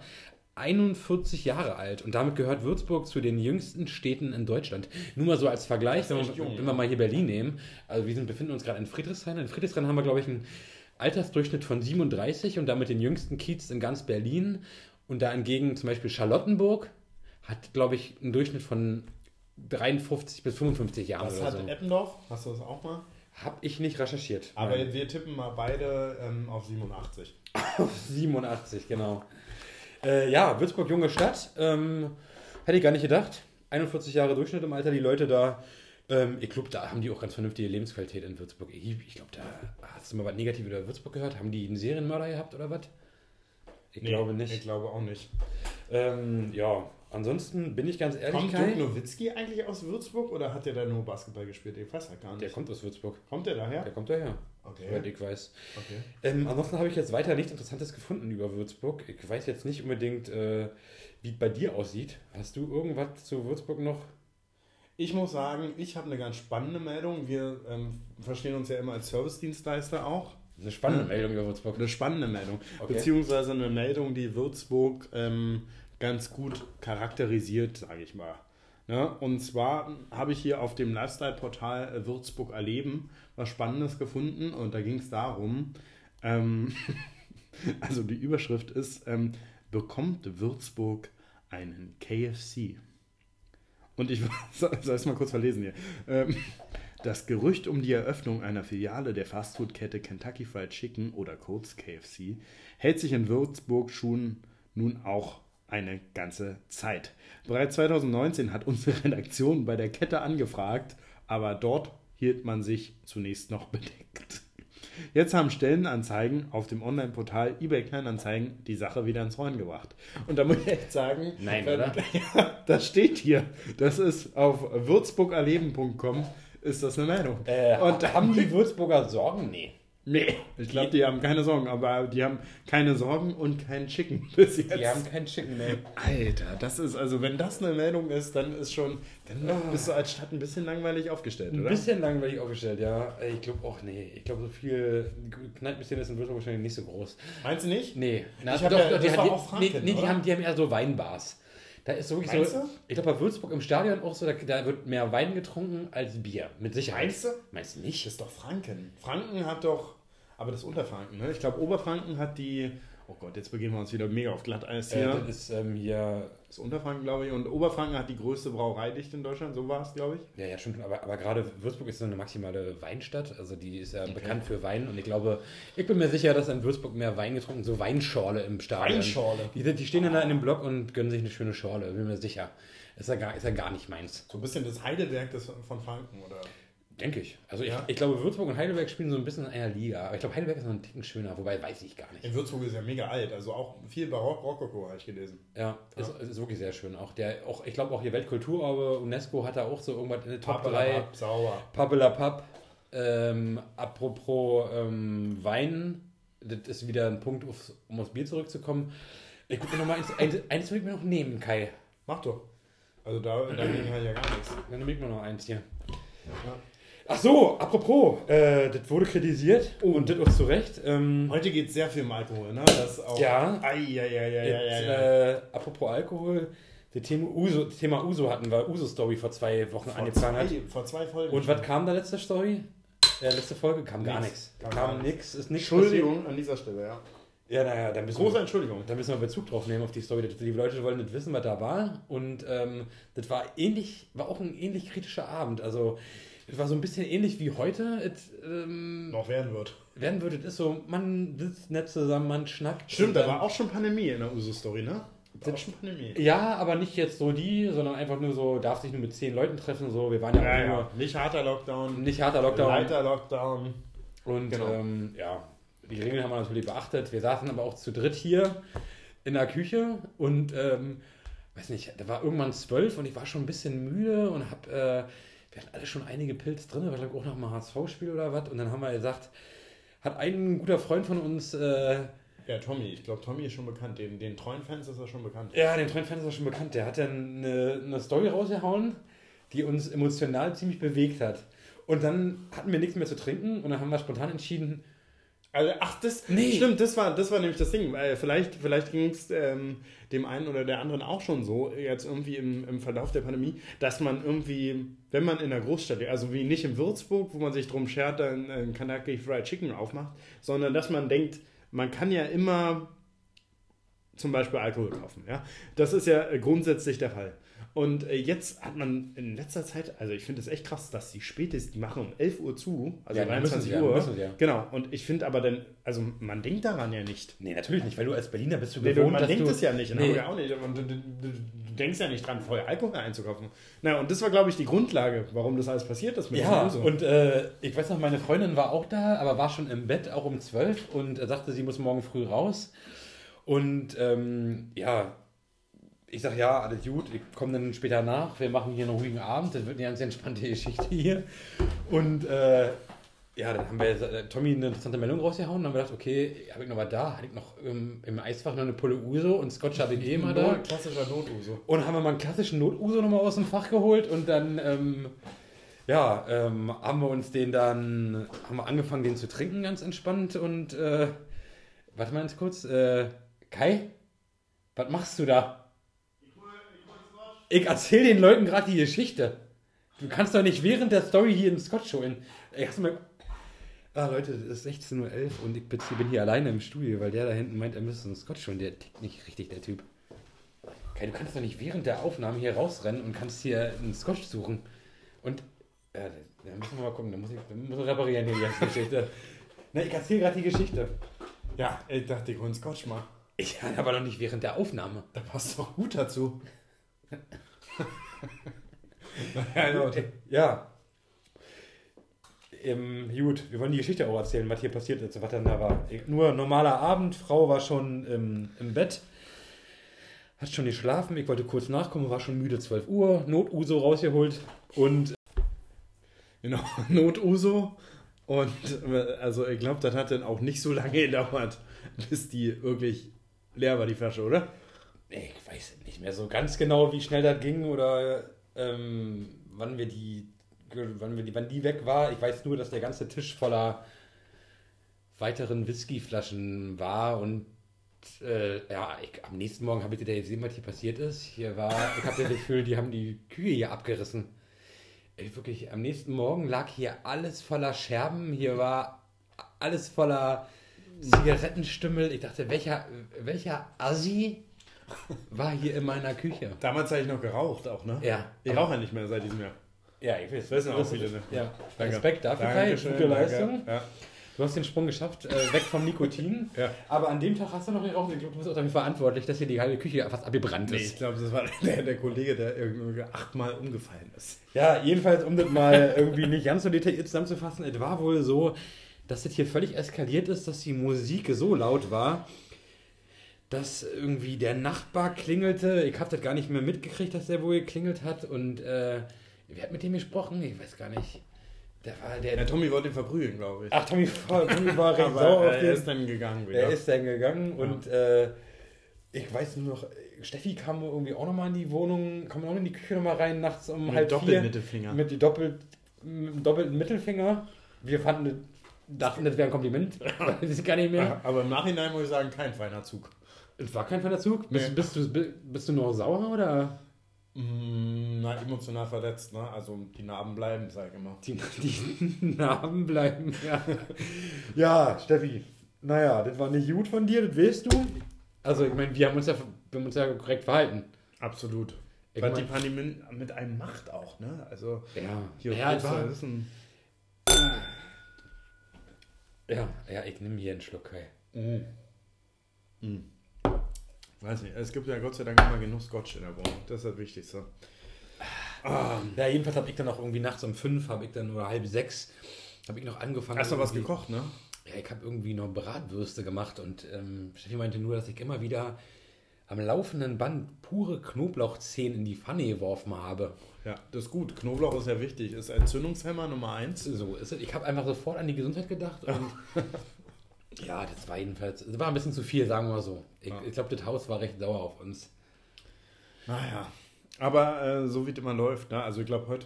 [SPEAKER 2] 41 Jahre alt und damit gehört Würzburg zu den jüngsten Städten in Deutschland. Nur mal so als Vergleich, wenn, wir,
[SPEAKER 1] jung,
[SPEAKER 2] wenn wir mal hier Berlin nehmen. Also wir sind, befinden uns gerade in Friedrichshain. In Friedrichshain haben wir, glaube ich, einen Altersdurchschnitt von 37 und damit den jüngsten Kiez in ganz Berlin. Und da hingegen zum Beispiel Charlottenburg hat, glaube ich, einen Durchschnitt von 53 bis 55 Jahren
[SPEAKER 1] Was
[SPEAKER 2] oder
[SPEAKER 1] hat
[SPEAKER 2] so.
[SPEAKER 1] Eppendorf? Hast du das auch mal?
[SPEAKER 2] Habe ich nicht recherchiert.
[SPEAKER 1] Aber
[SPEAKER 2] Nein.
[SPEAKER 1] wir tippen mal beide ähm, auf 87.
[SPEAKER 2] 87, genau. Äh, ja, Würzburg, junge Stadt. Ähm, hätte ich gar nicht gedacht. 41 Jahre Durchschnitt im Alter, die Leute da. Ähm, ich glaube, da haben die auch ganz vernünftige Lebensqualität in Würzburg. Ich, ich glaube, da hast du mal was Negatives über Würzburg gehört. Haben die einen Serienmörder gehabt oder was? Ich glaube
[SPEAKER 1] Ich
[SPEAKER 2] nicht.
[SPEAKER 1] glaube auch nicht.
[SPEAKER 2] Ähm, ja, ansonsten bin ich ganz ehrlich.
[SPEAKER 1] Kommt Dirk Nowitzki eigentlich aus Würzburg oder hat der da nur Basketball gespielt? Ich weiß ja gar nicht.
[SPEAKER 2] der kommt aus Würzburg.
[SPEAKER 1] Kommt der daher?
[SPEAKER 2] Der kommt daher,
[SPEAKER 1] Okay.
[SPEAKER 2] soweit ich weiß.
[SPEAKER 1] okay.
[SPEAKER 2] Ähm, ansonsten habe ich jetzt weiter nichts Interessantes gefunden über Würzburg. Ich weiß jetzt nicht unbedingt, äh, wie es bei dir aussieht. Hast du irgendwas zu Würzburg noch?
[SPEAKER 1] Ich muss sagen, ich habe eine ganz spannende Meldung. Wir ähm, verstehen uns ja immer als Servicedienstleister auch.
[SPEAKER 2] Eine spannende. Meldung über Würzburg.
[SPEAKER 1] Eine spannende Meldung.
[SPEAKER 2] Okay.
[SPEAKER 1] Beziehungsweise eine Meldung, die Würzburg ähm, ganz gut charakterisiert, sage ich mal. Ne? Und zwar habe ich hier auf dem Lifestyle-Portal äh, Würzburg erleben was Spannendes gefunden und da ging es darum, ähm, also die Überschrift ist, ähm, bekommt Würzburg einen KFC? Und ich soll soll es mal kurz verlesen hier. Ähm, das Gerücht um die Eröffnung einer Filiale der Fastfood-Kette Kentucky Fried Chicken oder kurz KFC hält sich in Würzburg schon nun auch eine ganze Zeit. Bereits 2019 hat unsere Redaktion bei der Kette angefragt, aber dort hielt man sich zunächst noch bedeckt. Jetzt haben Stellenanzeigen auf dem Online-Portal eBay Kleinanzeigen die Sache wieder ins Rollen gebracht. Und da muss ich echt sagen,
[SPEAKER 2] Nein, oder?
[SPEAKER 1] Ja, das steht hier. Das ist auf würzburgerleben.com ist das eine Meldung.
[SPEAKER 2] Äh,
[SPEAKER 1] Und
[SPEAKER 2] und haben die Würzburger Sorgen? Nee.
[SPEAKER 1] Nee, ich glaube, die haben keine Sorgen, aber die haben keine Sorgen und kein Chicken bis jetzt.
[SPEAKER 2] Die haben keinen Chicken, nee.
[SPEAKER 1] Alter, das ist, also wenn das eine Meldung ist, dann ist schon, dann bist du als Stadt ein bisschen langweilig aufgestellt,
[SPEAKER 2] Ein
[SPEAKER 1] oder?
[SPEAKER 2] bisschen langweilig aufgestellt, ja. Ich glaube auch, nee. Ich glaube, so viel Kneipenszene ist in Würzburg wahrscheinlich nicht so groß.
[SPEAKER 1] Meinst du nicht?
[SPEAKER 2] Nee. Na,
[SPEAKER 1] Ich hab ja- das
[SPEAKER 2] die,
[SPEAKER 1] war
[SPEAKER 2] die,
[SPEAKER 1] auch
[SPEAKER 2] nee,
[SPEAKER 1] Franken,
[SPEAKER 2] nee, die,
[SPEAKER 1] oder?
[SPEAKER 2] haben, die haben eher so Weinbars. Da ist so wirklich
[SPEAKER 1] Meinst
[SPEAKER 2] so.
[SPEAKER 1] du?
[SPEAKER 2] Ich glaube, bei Würzburg im Stadion auch so, da, da wird mehr Wein getrunken als Bier. Mit Sicherheit.
[SPEAKER 1] Meinst du?
[SPEAKER 2] Meinst du
[SPEAKER 1] Das
[SPEAKER 2] nicht?
[SPEAKER 1] ist doch Franken. Franken hat doch, aber das ist Unterfranken, ne? Ich glaube, Oberfranken hat die, oh Gott, jetzt begeben wir uns wieder mega auf Glatteis
[SPEAKER 2] Äh,
[SPEAKER 1] hier.
[SPEAKER 2] das ist ähm, hier.
[SPEAKER 1] das ist Unterfranken, glaube ich, und Oberfranken hat die größte Brauereidichte in Deutschland, so war es, glaube ich.
[SPEAKER 2] Ja, ja, stimmt. Aber, aber gerade Würzburg ist so eine maximale Weinstadt. Also die ist ja bekannt für Wein. Und ich glaube, ich bin mir sicher, dass in Würzburg mehr Wein getrunken so Weinschorle im Stadion.
[SPEAKER 1] Weinschorle?
[SPEAKER 2] Die, die stehen dann da in dem Block und gönnen sich eine schöne Schorle. Bin mir sicher. Ist ja gar, ist ja gar nicht meins.
[SPEAKER 1] So ein bisschen das Heidelberg des, von Franken, oder?
[SPEAKER 2] Denke ich. Also ich,
[SPEAKER 1] Ja.
[SPEAKER 2] ich glaube, Würzburg und Heidelberg spielen so ein bisschen in einer Liga. Aber ich glaube, Heidelberg ist noch ein Ticken schöner, wobei weiß ich gar nicht.
[SPEAKER 1] In Würzburg ist ja mega alt, also auch viel Barock, Rokoko habe ich gelesen.
[SPEAKER 2] Ja, Ist, ist wirklich sehr schön. Auch der, auch, ich glaube auch hier Weltkulturerbe, UNESCO hat da auch so irgendwas in der Top 3.
[SPEAKER 1] Papalapap, sauer.
[SPEAKER 2] Pappelapapp. Ähm, apropos ähm, Wein, das ist wieder ein Punkt, aufs, um aufs Bier zurückzukommen. Ich gucke mir noch mal eins, eins, eins will ich mir noch nehmen, Kai.
[SPEAKER 1] Mach doch. Also da, dagegen habe ich ja gar nichts.
[SPEAKER 2] Dann nehme ich mir noch eins hier.
[SPEAKER 1] Ja.
[SPEAKER 2] Ach so, apropos, äh, das wurde kritisiert und das auch zu Recht. Ähm,
[SPEAKER 1] Heute geht es sehr viel um Alkohol, ne? Das auch.
[SPEAKER 2] Ja.
[SPEAKER 1] Ei,
[SPEAKER 2] jetzt,
[SPEAKER 1] ei, ei.
[SPEAKER 2] Äh, apropos Alkohol, das Thema Uso, das Thema Uso hatten wir, Uso-Story vor zwei Wochen
[SPEAKER 1] Vor
[SPEAKER 2] angefangen hat.
[SPEAKER 1] zwei, vor zwei Folgen.
[SPEAKER 2] Und was kam da letzte Story? Äh, letzte Folge kam gar
[SPEAKER 1] Nix.
[SPEAKER 2] nichts.
[SPEAKER 1] Kam
[SPEAKER 2] Kam,
[SPEAKER 1] gar
[SPEAKER 2] nichts, ist nichts
[SPEAKER 1] Entschuldigung an dieser Stelle, ja.
[SPEAKER 2] passiert. Ja, naja, dann müssen
[SPEAKER 1] Große
[SPEAKER 2] wir,
[SPEAKER 1] Entschuldigung.
[SPEAKER 2] da müssen wir Bezug drauf nehmen auf die Story. Die Leute wollen nicht wissen, was da war. Und ähm, das war ähnlich, war auch ein ähnlich kritischer Abend. Also es war so ein bisschen ähnlich wie heute. Es, ähm,
[SPEAKER 1] Noch werden wird.
[SPEAKER 2] werden würde, das ist so, man sitzt nett zusammen, man schnackt.
[SPEAKER 1] Stimmt, da war auch schon Pandemie in der Uso-Story, ne? Auch schon Pandemie.
[SPEAKER 2] Ja, aber nicht jetzt so die, sondern einfach nur so, darf sich nur mit zehn Leuten treffen. So, wir waren ja,
[SPEAKER 1] Ja,
[SPEAKER 2] auch
[SPEAKER 1] ja. Nicht harter Lockdown.
[SPEAKER 2] nicht harter Lockdown.
[SPEAKER 1] Leiter Lockdown.
[SPEAKER 2] Und
[SPEAKER 1] Genau.
[SPEAKER 2] ähm, ja, die Regeln haben wir natürlich beachtet. Wir saßen aber auch zu dritt hier in der Küche und ähm, weiß nicht, da war irgendwann zwölf und ich war schon ein bisschen müde und hab, äh, wir hatten alle schon einige Pilze drin, glaube ich auch noch mal HSV-Spiel oder was. Und dann haben wir gesagt, hat ein guter Freund von uns, äh,
[SPEAKER 1] Ja, Tommy. Ich glaube, Tommy ist schon bekannt. Den, den treuen Fans ist er schon bekannt.
[SPEAKER 2] ja, den Trend ist auch schon bekannt, der hat dann eine, eine Story rausgehauen, die uns emotional ziemlich bewegt hat. Und dann hatten wir nichts mehr zu trinken und dann haben wir spontan entschieden,
[SPEAKER 1] Also, ach, das
[SPEAKER 2] Nee.
[SPEAKER 1] stimmt, das war, das war nämlich das Ding. Weil vielleicht vielleicht ging es ähm, dem einen oder der anderen auch schon so, jetzt irgendwie im, im Verlauf der Pandemie, dass man irgendwie, wenn man in der Großstadt, also wie nicht in Würzburg, wo man sich drum schert, dann ein Kentucky Fried Chicken aufmacht, sondern dass man denkt, man kann ja immer zum Beispiel Alkohol kaufen. Ja? Das ist ja äh, grundsätzlich der Fall. Und äh, jetzt hat man in letzter Zeit, also ich finde es echt krass, dass die spätestens, die machen um 11 Uhr zu, also
[SPEAKER 2] Ja, dann müssen
[SPEAKER 1] 23
[SPEAKER 2] sie ja,
[SPEAKER 1] Uhr.
[SPEAKER 2] sie ja.
[SPEAKER 1] Genau, und ich finde aber dann, also man denkt daran ja nicht.
[SPEAKER 2] Nee, natürlich nicht, weil du als Berliner bist du
[SPEAKER 1] Nee,
[SPEAKER 2] gewohnt,
[SPEAKER 1] man denkt
[SPEAKER 2] du,
[SPEAKER 1] es ja nicht, in
[SPEAKER 2] Nee.
[SPEAKER 1] Hamburg auch nicht. Du, du, du, denkst ja nicht dran, vorher Alkohol einzukaufen. Na, und das war, glaube ich, die Grundlage, warum das alles passiert ist mit
[SPEAKER 2] Ja, und äh, ich weiß noch, meine Freundin war auch da, aber war schon im Bett, auch um 12 und sagte, sie muss morgen früh raus. Und ähm, ja, ich sag ja, alles gut, ich komme dann später nach, wir machen hier einen ruhigen Abend, das wird eine ganz entspannte Geschichte hier. Und äh, ja, dann haben wir äh, Tommy eine interessante Meldung rausgehauen und haben gedacht, okay, habe ich noch was da, hatte ich noch im, im Eisfach noch eine Pulle Uso und Scotch habe ich eh immer da.
[SPEAKER 1] Klassischer Notuso.
[SPEAKER 2] Und haben wir mal einen klassischen Notuso nochmal aus dem Fach geholt und dann, ähm, ja, ähm, haben wir uns den dann, haben wir angefangen, den zu trinken, ganz entspannt und, äh, warte mal ganz kurz, äh, Kai, was machst du da? Ich erzähle den Leuten gerade die Geschichte. Du kannst doch nicht während der Story hier einen Scotch holen. Ey, hast du mal... Ah, Leute, es ist 16.11 Uhr und ich bin hier alleine im Studio, weil der da hinten meint, er müsste einen Scotch holen. Der tickt nicht richtig, der Typ. Okay, du kannst doch nicht während der Aufnahme hier rausrennen und kannst hier einen Scotch suchen. Und, äh, da müssen wir mal gucken, da muss ich, da muss ich reparieren hier die ganze Geschichte. Na, ich erzähle gerade die Geschichte.
[SPEAKER 1] Ja, ich dachte, ich hol einen Scotch mal.
[SPEAKER 2] Ich aber noch nicht während der Aufnahme.
[SPEAKER 1] Da passt doch gut dazu.
[SPEAKER 2] Ja. Ähm, gut, wir wollen die Geschichte auch erzählen, was hier passiert ist, was dann da war. Nur normaler Abend, Frau war schon ähm, im Bett, hat schon geschlafen, ich wollte kurz nachkommen, war schon müde, 12 Uhr, Notuso rausgeholt und
[SPEAKER 1] Genau, Notuso. Und also ich glaube, das hat dann auch nicht so lange gedauert, bis die wirklich leer war, die Flasche, oder?
[SPEAKER 2] Ich weiß nicht mehr so ganz genau, wie schnell das ging oder ähm, wann wir die, wann wir die, wann die weg war. Ich weiß nur, dass der ganze Tisch voller weiteren Whiskyflaschen war und äh, ja, ich, am nächsten Morgen habe ich dir gesehen, was hier passiert ist. Hier war, ich habe das Gefühl, die haben die Kühe hier abgerissen. Ey, wirklich, am nächsten Morgen lag hier alles voller Scherben. Hier war alles voller Zigarettenstümmel. Ich dachte, welcher, welcher Assi war hier in meiner Küche?
[SPEAKER 1] Damals habe ich noch geraucht auch, ne?
[SPEAKER 2] Ja.
[SPEAKER 1] Ich rauche ja nicht mehr seit diesem Jahr.
[SPEAKER 2] Ja, ich weiß.
[SPEAKER 1] Das wissen auch viele, ne?
[SPEAKER 2] Ja,
[SPEAKER 1] Danke.
[SPEAKER 2] Respekt dafür, Kai. Gute. Leistung.
[SPEAKER 1] Ja.
[SPEAKER 2] Du hast den Sprung geschafft, äh, weg vom Nikotin.
[SPEAKER 1] Ja.
[SPEAKER 2] Aber an dem Tag hast du noch geraucht. Ich glaube, du bist auch dafür verantwortlich, dass hier die halbe Küche fast abgebrannt
[SPEAKER 1] Nee,
[SPEAKER 2] ist.
[SPEAKER 1] ich glaube, das war der, der Kollege, der irgendwie achtmal umgefallen ist.
[SPEAKER 2] Ja, jedenfalls, um das mal irgendwie nicht ganz so detailliert zusammenzufassen, es war wohl so, dass das hier völlig eskaliert ist, dass die Musik so laut war, dass irgendwie der Nachbar klingelte. Ich habe das gar nicht mehr mitgekriegt, dass der wohl geklingelt hat. Und äh, wer hat mit dem gesprochen? Ich weiß gar nicht. Der war der.
[SPEAKER 1] Ja, Tommy wollte ihn verprügeln, glaube ich.
[SPEAKER 2] Ach, Tommy, war- Tommy war recht sauer auf
[SPEAKER 1] er
[SPEAKER 2] den.
[SPEAKER 1] ist dann gegangen wieder.
[SPEAKER 2] Er ist dann gegangen und äh, ich weiß nur noch, Steffi kam irgendwie auch nochmal in die Wohnung, kam auch in die Küche nochmal rein, nachts um
[SPEAKER 1] Mit
[SPEAKER 2] halb vier.
[SPEAKER 1] Doppelmittelfinger.
[SPEAKER 2] Mit die doppelt, mit dem doppelten Mittelfinger. Wir fanden, das- dachten, das wäre ein Kompliment. das ist gar nicht mehr.
[SPEAKER 1] Aber im Nachhinein muss ich sagen, kein feiner Zug.
[SPEAKER 2] Es war kein Verzug. Bist,
[SPEAKER 1] Nee.
[SPEAKER 2] bist, du, bist du noch sauer oder?
[SPEAKER 1] Mm, Na, emotional verletzt, ne? Also die Narben bleiben, sag ich immer.
[SPEAKER 2] Die, die Namen bleiben. Ja. ja, Steffi. Naja, das war nicht gut von dir, das weißt du. Also, ich meine, wir haben uns ja, wir haben uns ja korrekt verhalten.
[SPEAKER 1] Absolut.
[SPEAKER 2] Ich
[SPEAKER 1] Was
[SPEAKER 2] mein-
[SPEAKER 1] die Pandemie mit einem macht auch, ne? Also
[SPEAKER 2] Ja,
[SPEAKER 1] hier
[SPEAKER 2] ja,
[SPEAKER 1] große
[SPEAKER 2] es war,
[SPEAKER 1] Wissen.
[SPEAKER 2] ja, ja, ich nehme hier einen Schluck. Kai.
[SPEAKER 1] Mm. Mm. Weiß nicht, es gibt ja Gott sei Dank immer genug Scotch in der Wohnung. Das ist das Wichtigste.
[SPEAKER 2] Ja, jedenfalls habe ich dann auch irgendwie nachts um fünf, habe ich dann oder halb sechs, habe ich noch angefangen.
[SPEAKER 1] Hast du was gekocht, ne?
[SPEAKER 2] Ja, ich habe irgendwie noch Bratwürste gemacht und ähm, Steffi meinte nur, dass ich immer wieder am laufenden Band pure Knoblauchzehen in die Pfanne geworfen habe.
[SPEAKER 1] Ja, das ist gut. Knoblauch ist ja wichtig. Ist Entzündungshemmer Nummer eins.
[SPEAKER 2] So ist es. Ich habe einfach sofort an die Gesundheit gedacht und ja, das war jedenfalls, das war ein bisschen zu viel, sagen wir mal so. Ich,
[SPEAKER 1] Ja.
[SPEAKER 2] ich glaube, das Haus war recht sauer auf uns.
[SPEAKER 1] Naja. Aber äh, so wie es immer läuft, ne? Also ich glaube heute.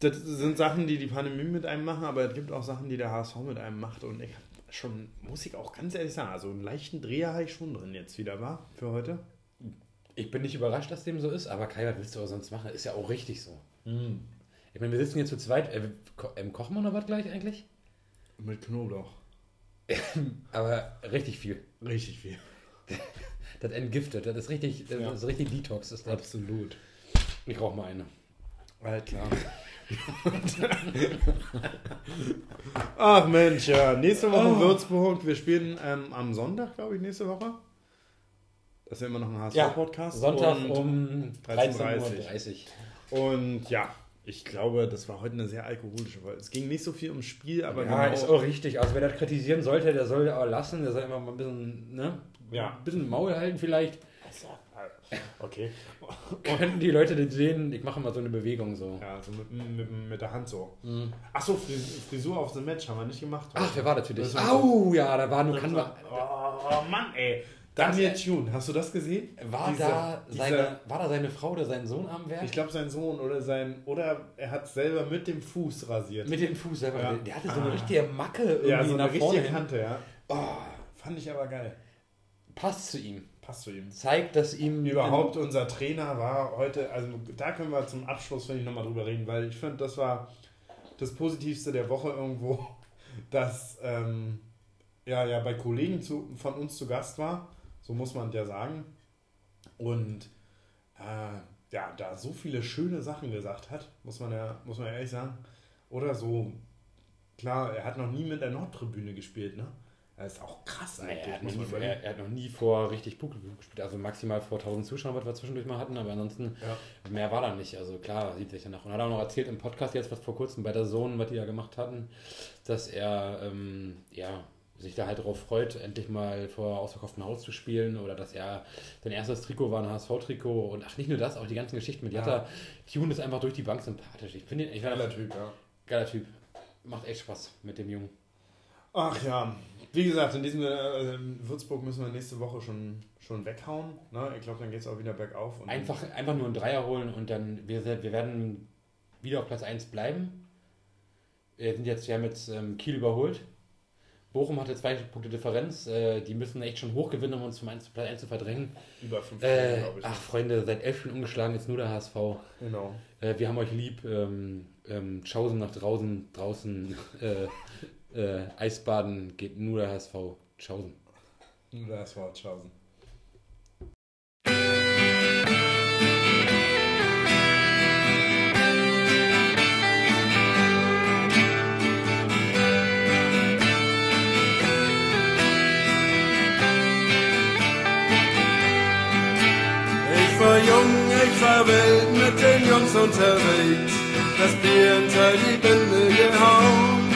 [SPEAKER 1] Das sind Sachen, die die Pandemie mit einem machen, aber es gibt auch Sachen, die der HSV mit einem macht. Und ich habe schon, muss ich auch ganz ehrlich sagen, also einen leichten Dreher habe ich schon drin jetzt wieder, war für heute.
[SPEAKER 2] Ich bin nicht überrascht, dass dem so ist, aber Kai, was willst du sonst machen? Ist ja auch richtig so. Ich meine, wir sitzen hier zu zweit. Äh, ko ähm, kochen wir noch was gleich eigentlich?
[SPEAKER 1] Mit Knoblauch.
[SPEAKER 2] Aber richtig viel.
[SPEAKER 1] Richtig viel.
[SPEAKER 2] Das entgiftet. Das ist richtig, das
[SPEAKER 1] Ja.
[SPEAKER 2] ist richtig Detox. Ist das.
[SPEAKER 1] Absolut.
[SPEAKER 2] Ich rauche mal eine.
[SPEAKER 1] Halt klar. Ach Mensch, ja. Nächste Woche
[SPEAKER 2] Oh.
[SPEAKER 1] Würzburg. Wir spielen ähm, am Sonntag, glaube ich, nächste Woche. Das ist ja immer noch ein HSV-Podcast.
[SPEAKER 2] Sonntag
[SPEAKER 1] und,
[SPEAKER 2] um
[SPEAKER 1] 13.30
[SPEAKER 2] 13.30 Uhr.
[SPEAKER 1] und ja, Ich glaube, das war heute eine sehr alkoholische Folge. Es ging nicht so viel ums Spiel, aber
[SPEAKER 2] ja,
[SPEAKER 1] genau.
[SPEAKER 2] ist auch richtig. Also wer das kritisieren sollte, der soll auch lassen. Der soll immer mal ein bisschen, ne?
[SPEAKER 1] Ja.
[SPEAKER 2] Ein bisschen Maul halten vielleicht.
[SPEAKER 1] Okay.
[SPEAKER 2] Könnten die Leute das sehen? Ich mache mal so eine Bewegung so.
[SPEAKER 1] Ja, so mit, mit, mit der Hand so.
[SPEAKER 2] Mhm.
[SPEAKER 1] Achso, Frisur auf the Match haben wir nicht gemacht.
[SPEAKER 2] Ach, wer war natürlich?
[SPEAKER 1] Das war
[SPEAKER 2] Au, ja, da war nur kann.
[SPEAKER 1] Oh, Mann, ey. Daniel Tune, hast du das gesehen?
[SPEAKER 2] War
[SPEAKER 1] Diese-
[SPEAKER 2] da seine, war da seine Frau oder sein Sohn am Werk?
[SPEAKER 1] Ich glaube, sein Sohn oder sein. Oder er hat selber mit dem Fuß rasiert.
[SPEAKER 2] Mit dem Fuß selber.
[SPEAKER 1] Ja.
[SPEAKER 2] Der hatte so eine
[SPEAKER 1] Ah.
[SPEAKER 2] richtige Macke irgendwie
[SPEAKER 1] ja, so eine
[SPEAKER 2] nach vorne.
[SPEAKER 1] richtige. Kante, ja. Oh, fand ich aber geil.
[SPEAKER 2] Passt zu ihm.
[SPEAKER 1] Passt zu ihm.
[SPEAKER 2] Zeigt, dass ihm
[SPEAKER 1] Überhaupt unser Trainer war heute, also da können wir zum Abschluss, finde ich, nochmal drüber reden, weil ich finde, das war das Positivste der Woche irgendwo, dass ähm, ja, ja bei Kollegen zu, von uns zu Gast war, so muss man ja sagen. Und äh, ja, da so viele schöne Sachen gesagt hat, muss man ja, muss man ja ehrlich sagen. Oder so, klar, er hat noch nie mit der Nordtribüne gespielt, ne? Das ist auch krass eigentlich.
[SPEAKER 2] er, hat
[SPEAKER 1] muss
[SPEAKER 2] nie, er, er hat noch nie vor richtig Publikum gespielt. Also maximal vor 1000 Zuschauern, was wir zwischendurch mal hatten, aber ansonsten
[SPEAKER 1] Ja.
[SPEAKER 2] mehr war da nicht. Also klar, sieht sich danach. Und hat auch noch erzählt im Podcast jetzt, was vor kurzem bei der Sohn, was die da gemacht hatten, dass er ähm, ja, sich da halt drauf freut, endlich mal vor ausverkauftem Haus zu spielen oder dass er sein erstes Trikot war ein HSV-Trikot und ach, nicht nur das, auch die ganzen Geschichten mit
[SPEAKER 1] Ja.
[SPEAKER 2] Jatta. Tune ist einfach durch die Bank sympathisch. Ich finde ihn, ich
[SPEAKER 1] Geiler Typ, ja.
[SPEAKER 2] geiler Typ. Macht echt Spaß mit dem Jungen.
[SPEAKER 1] Ach ja, wie gesagt, in diesem äh, in Würzburg müssen wir nächste Woche schon, schon weghauen. Ne? Ich glaube, dann geht es auch wieder bergauf. Und
[SPEAKER 2] Einfach, einfach nur einen Dreier holen und dann, wir, wir werden wieder auf Platz 1 bleiben. Wir sind jetzt, wir haben jetzt ähm, Kiel überholt. Bochum hatte zwei Punkte Differenz. Äh, die müssen echt schon hoch gewinnen, um uns zum 1, Platz 1 zu verdrängen.
[SPEAKER 1] über fünf
[SPEAKER 2] Äh,
[SPEAKER 1] glaube ich.
[SPEAKER 2] ach, Freunde, seit elf Spielen ungeschlagen, jetzt nur der HSV.
[SPEAKER 1] Genau.
[SPEAKER 2] Äh, wir haben euch lieb. Ähm, ähm, Schausen nach draußen, draußen äh, äh, Eisbaden geht nur der HSV. Schausen.
[SPEAKER 1] Nur das Wort Schausen.
[SPEAKER 3] War wild mit den Jungs unterwegs. Das Bier hinter die Binde gehauen.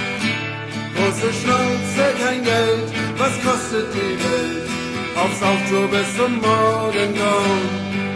[SPEAKER 3] Große Schnauze, kein Geld, was kostet die Welt? Aufs Auftour bis zum Morgengrauen.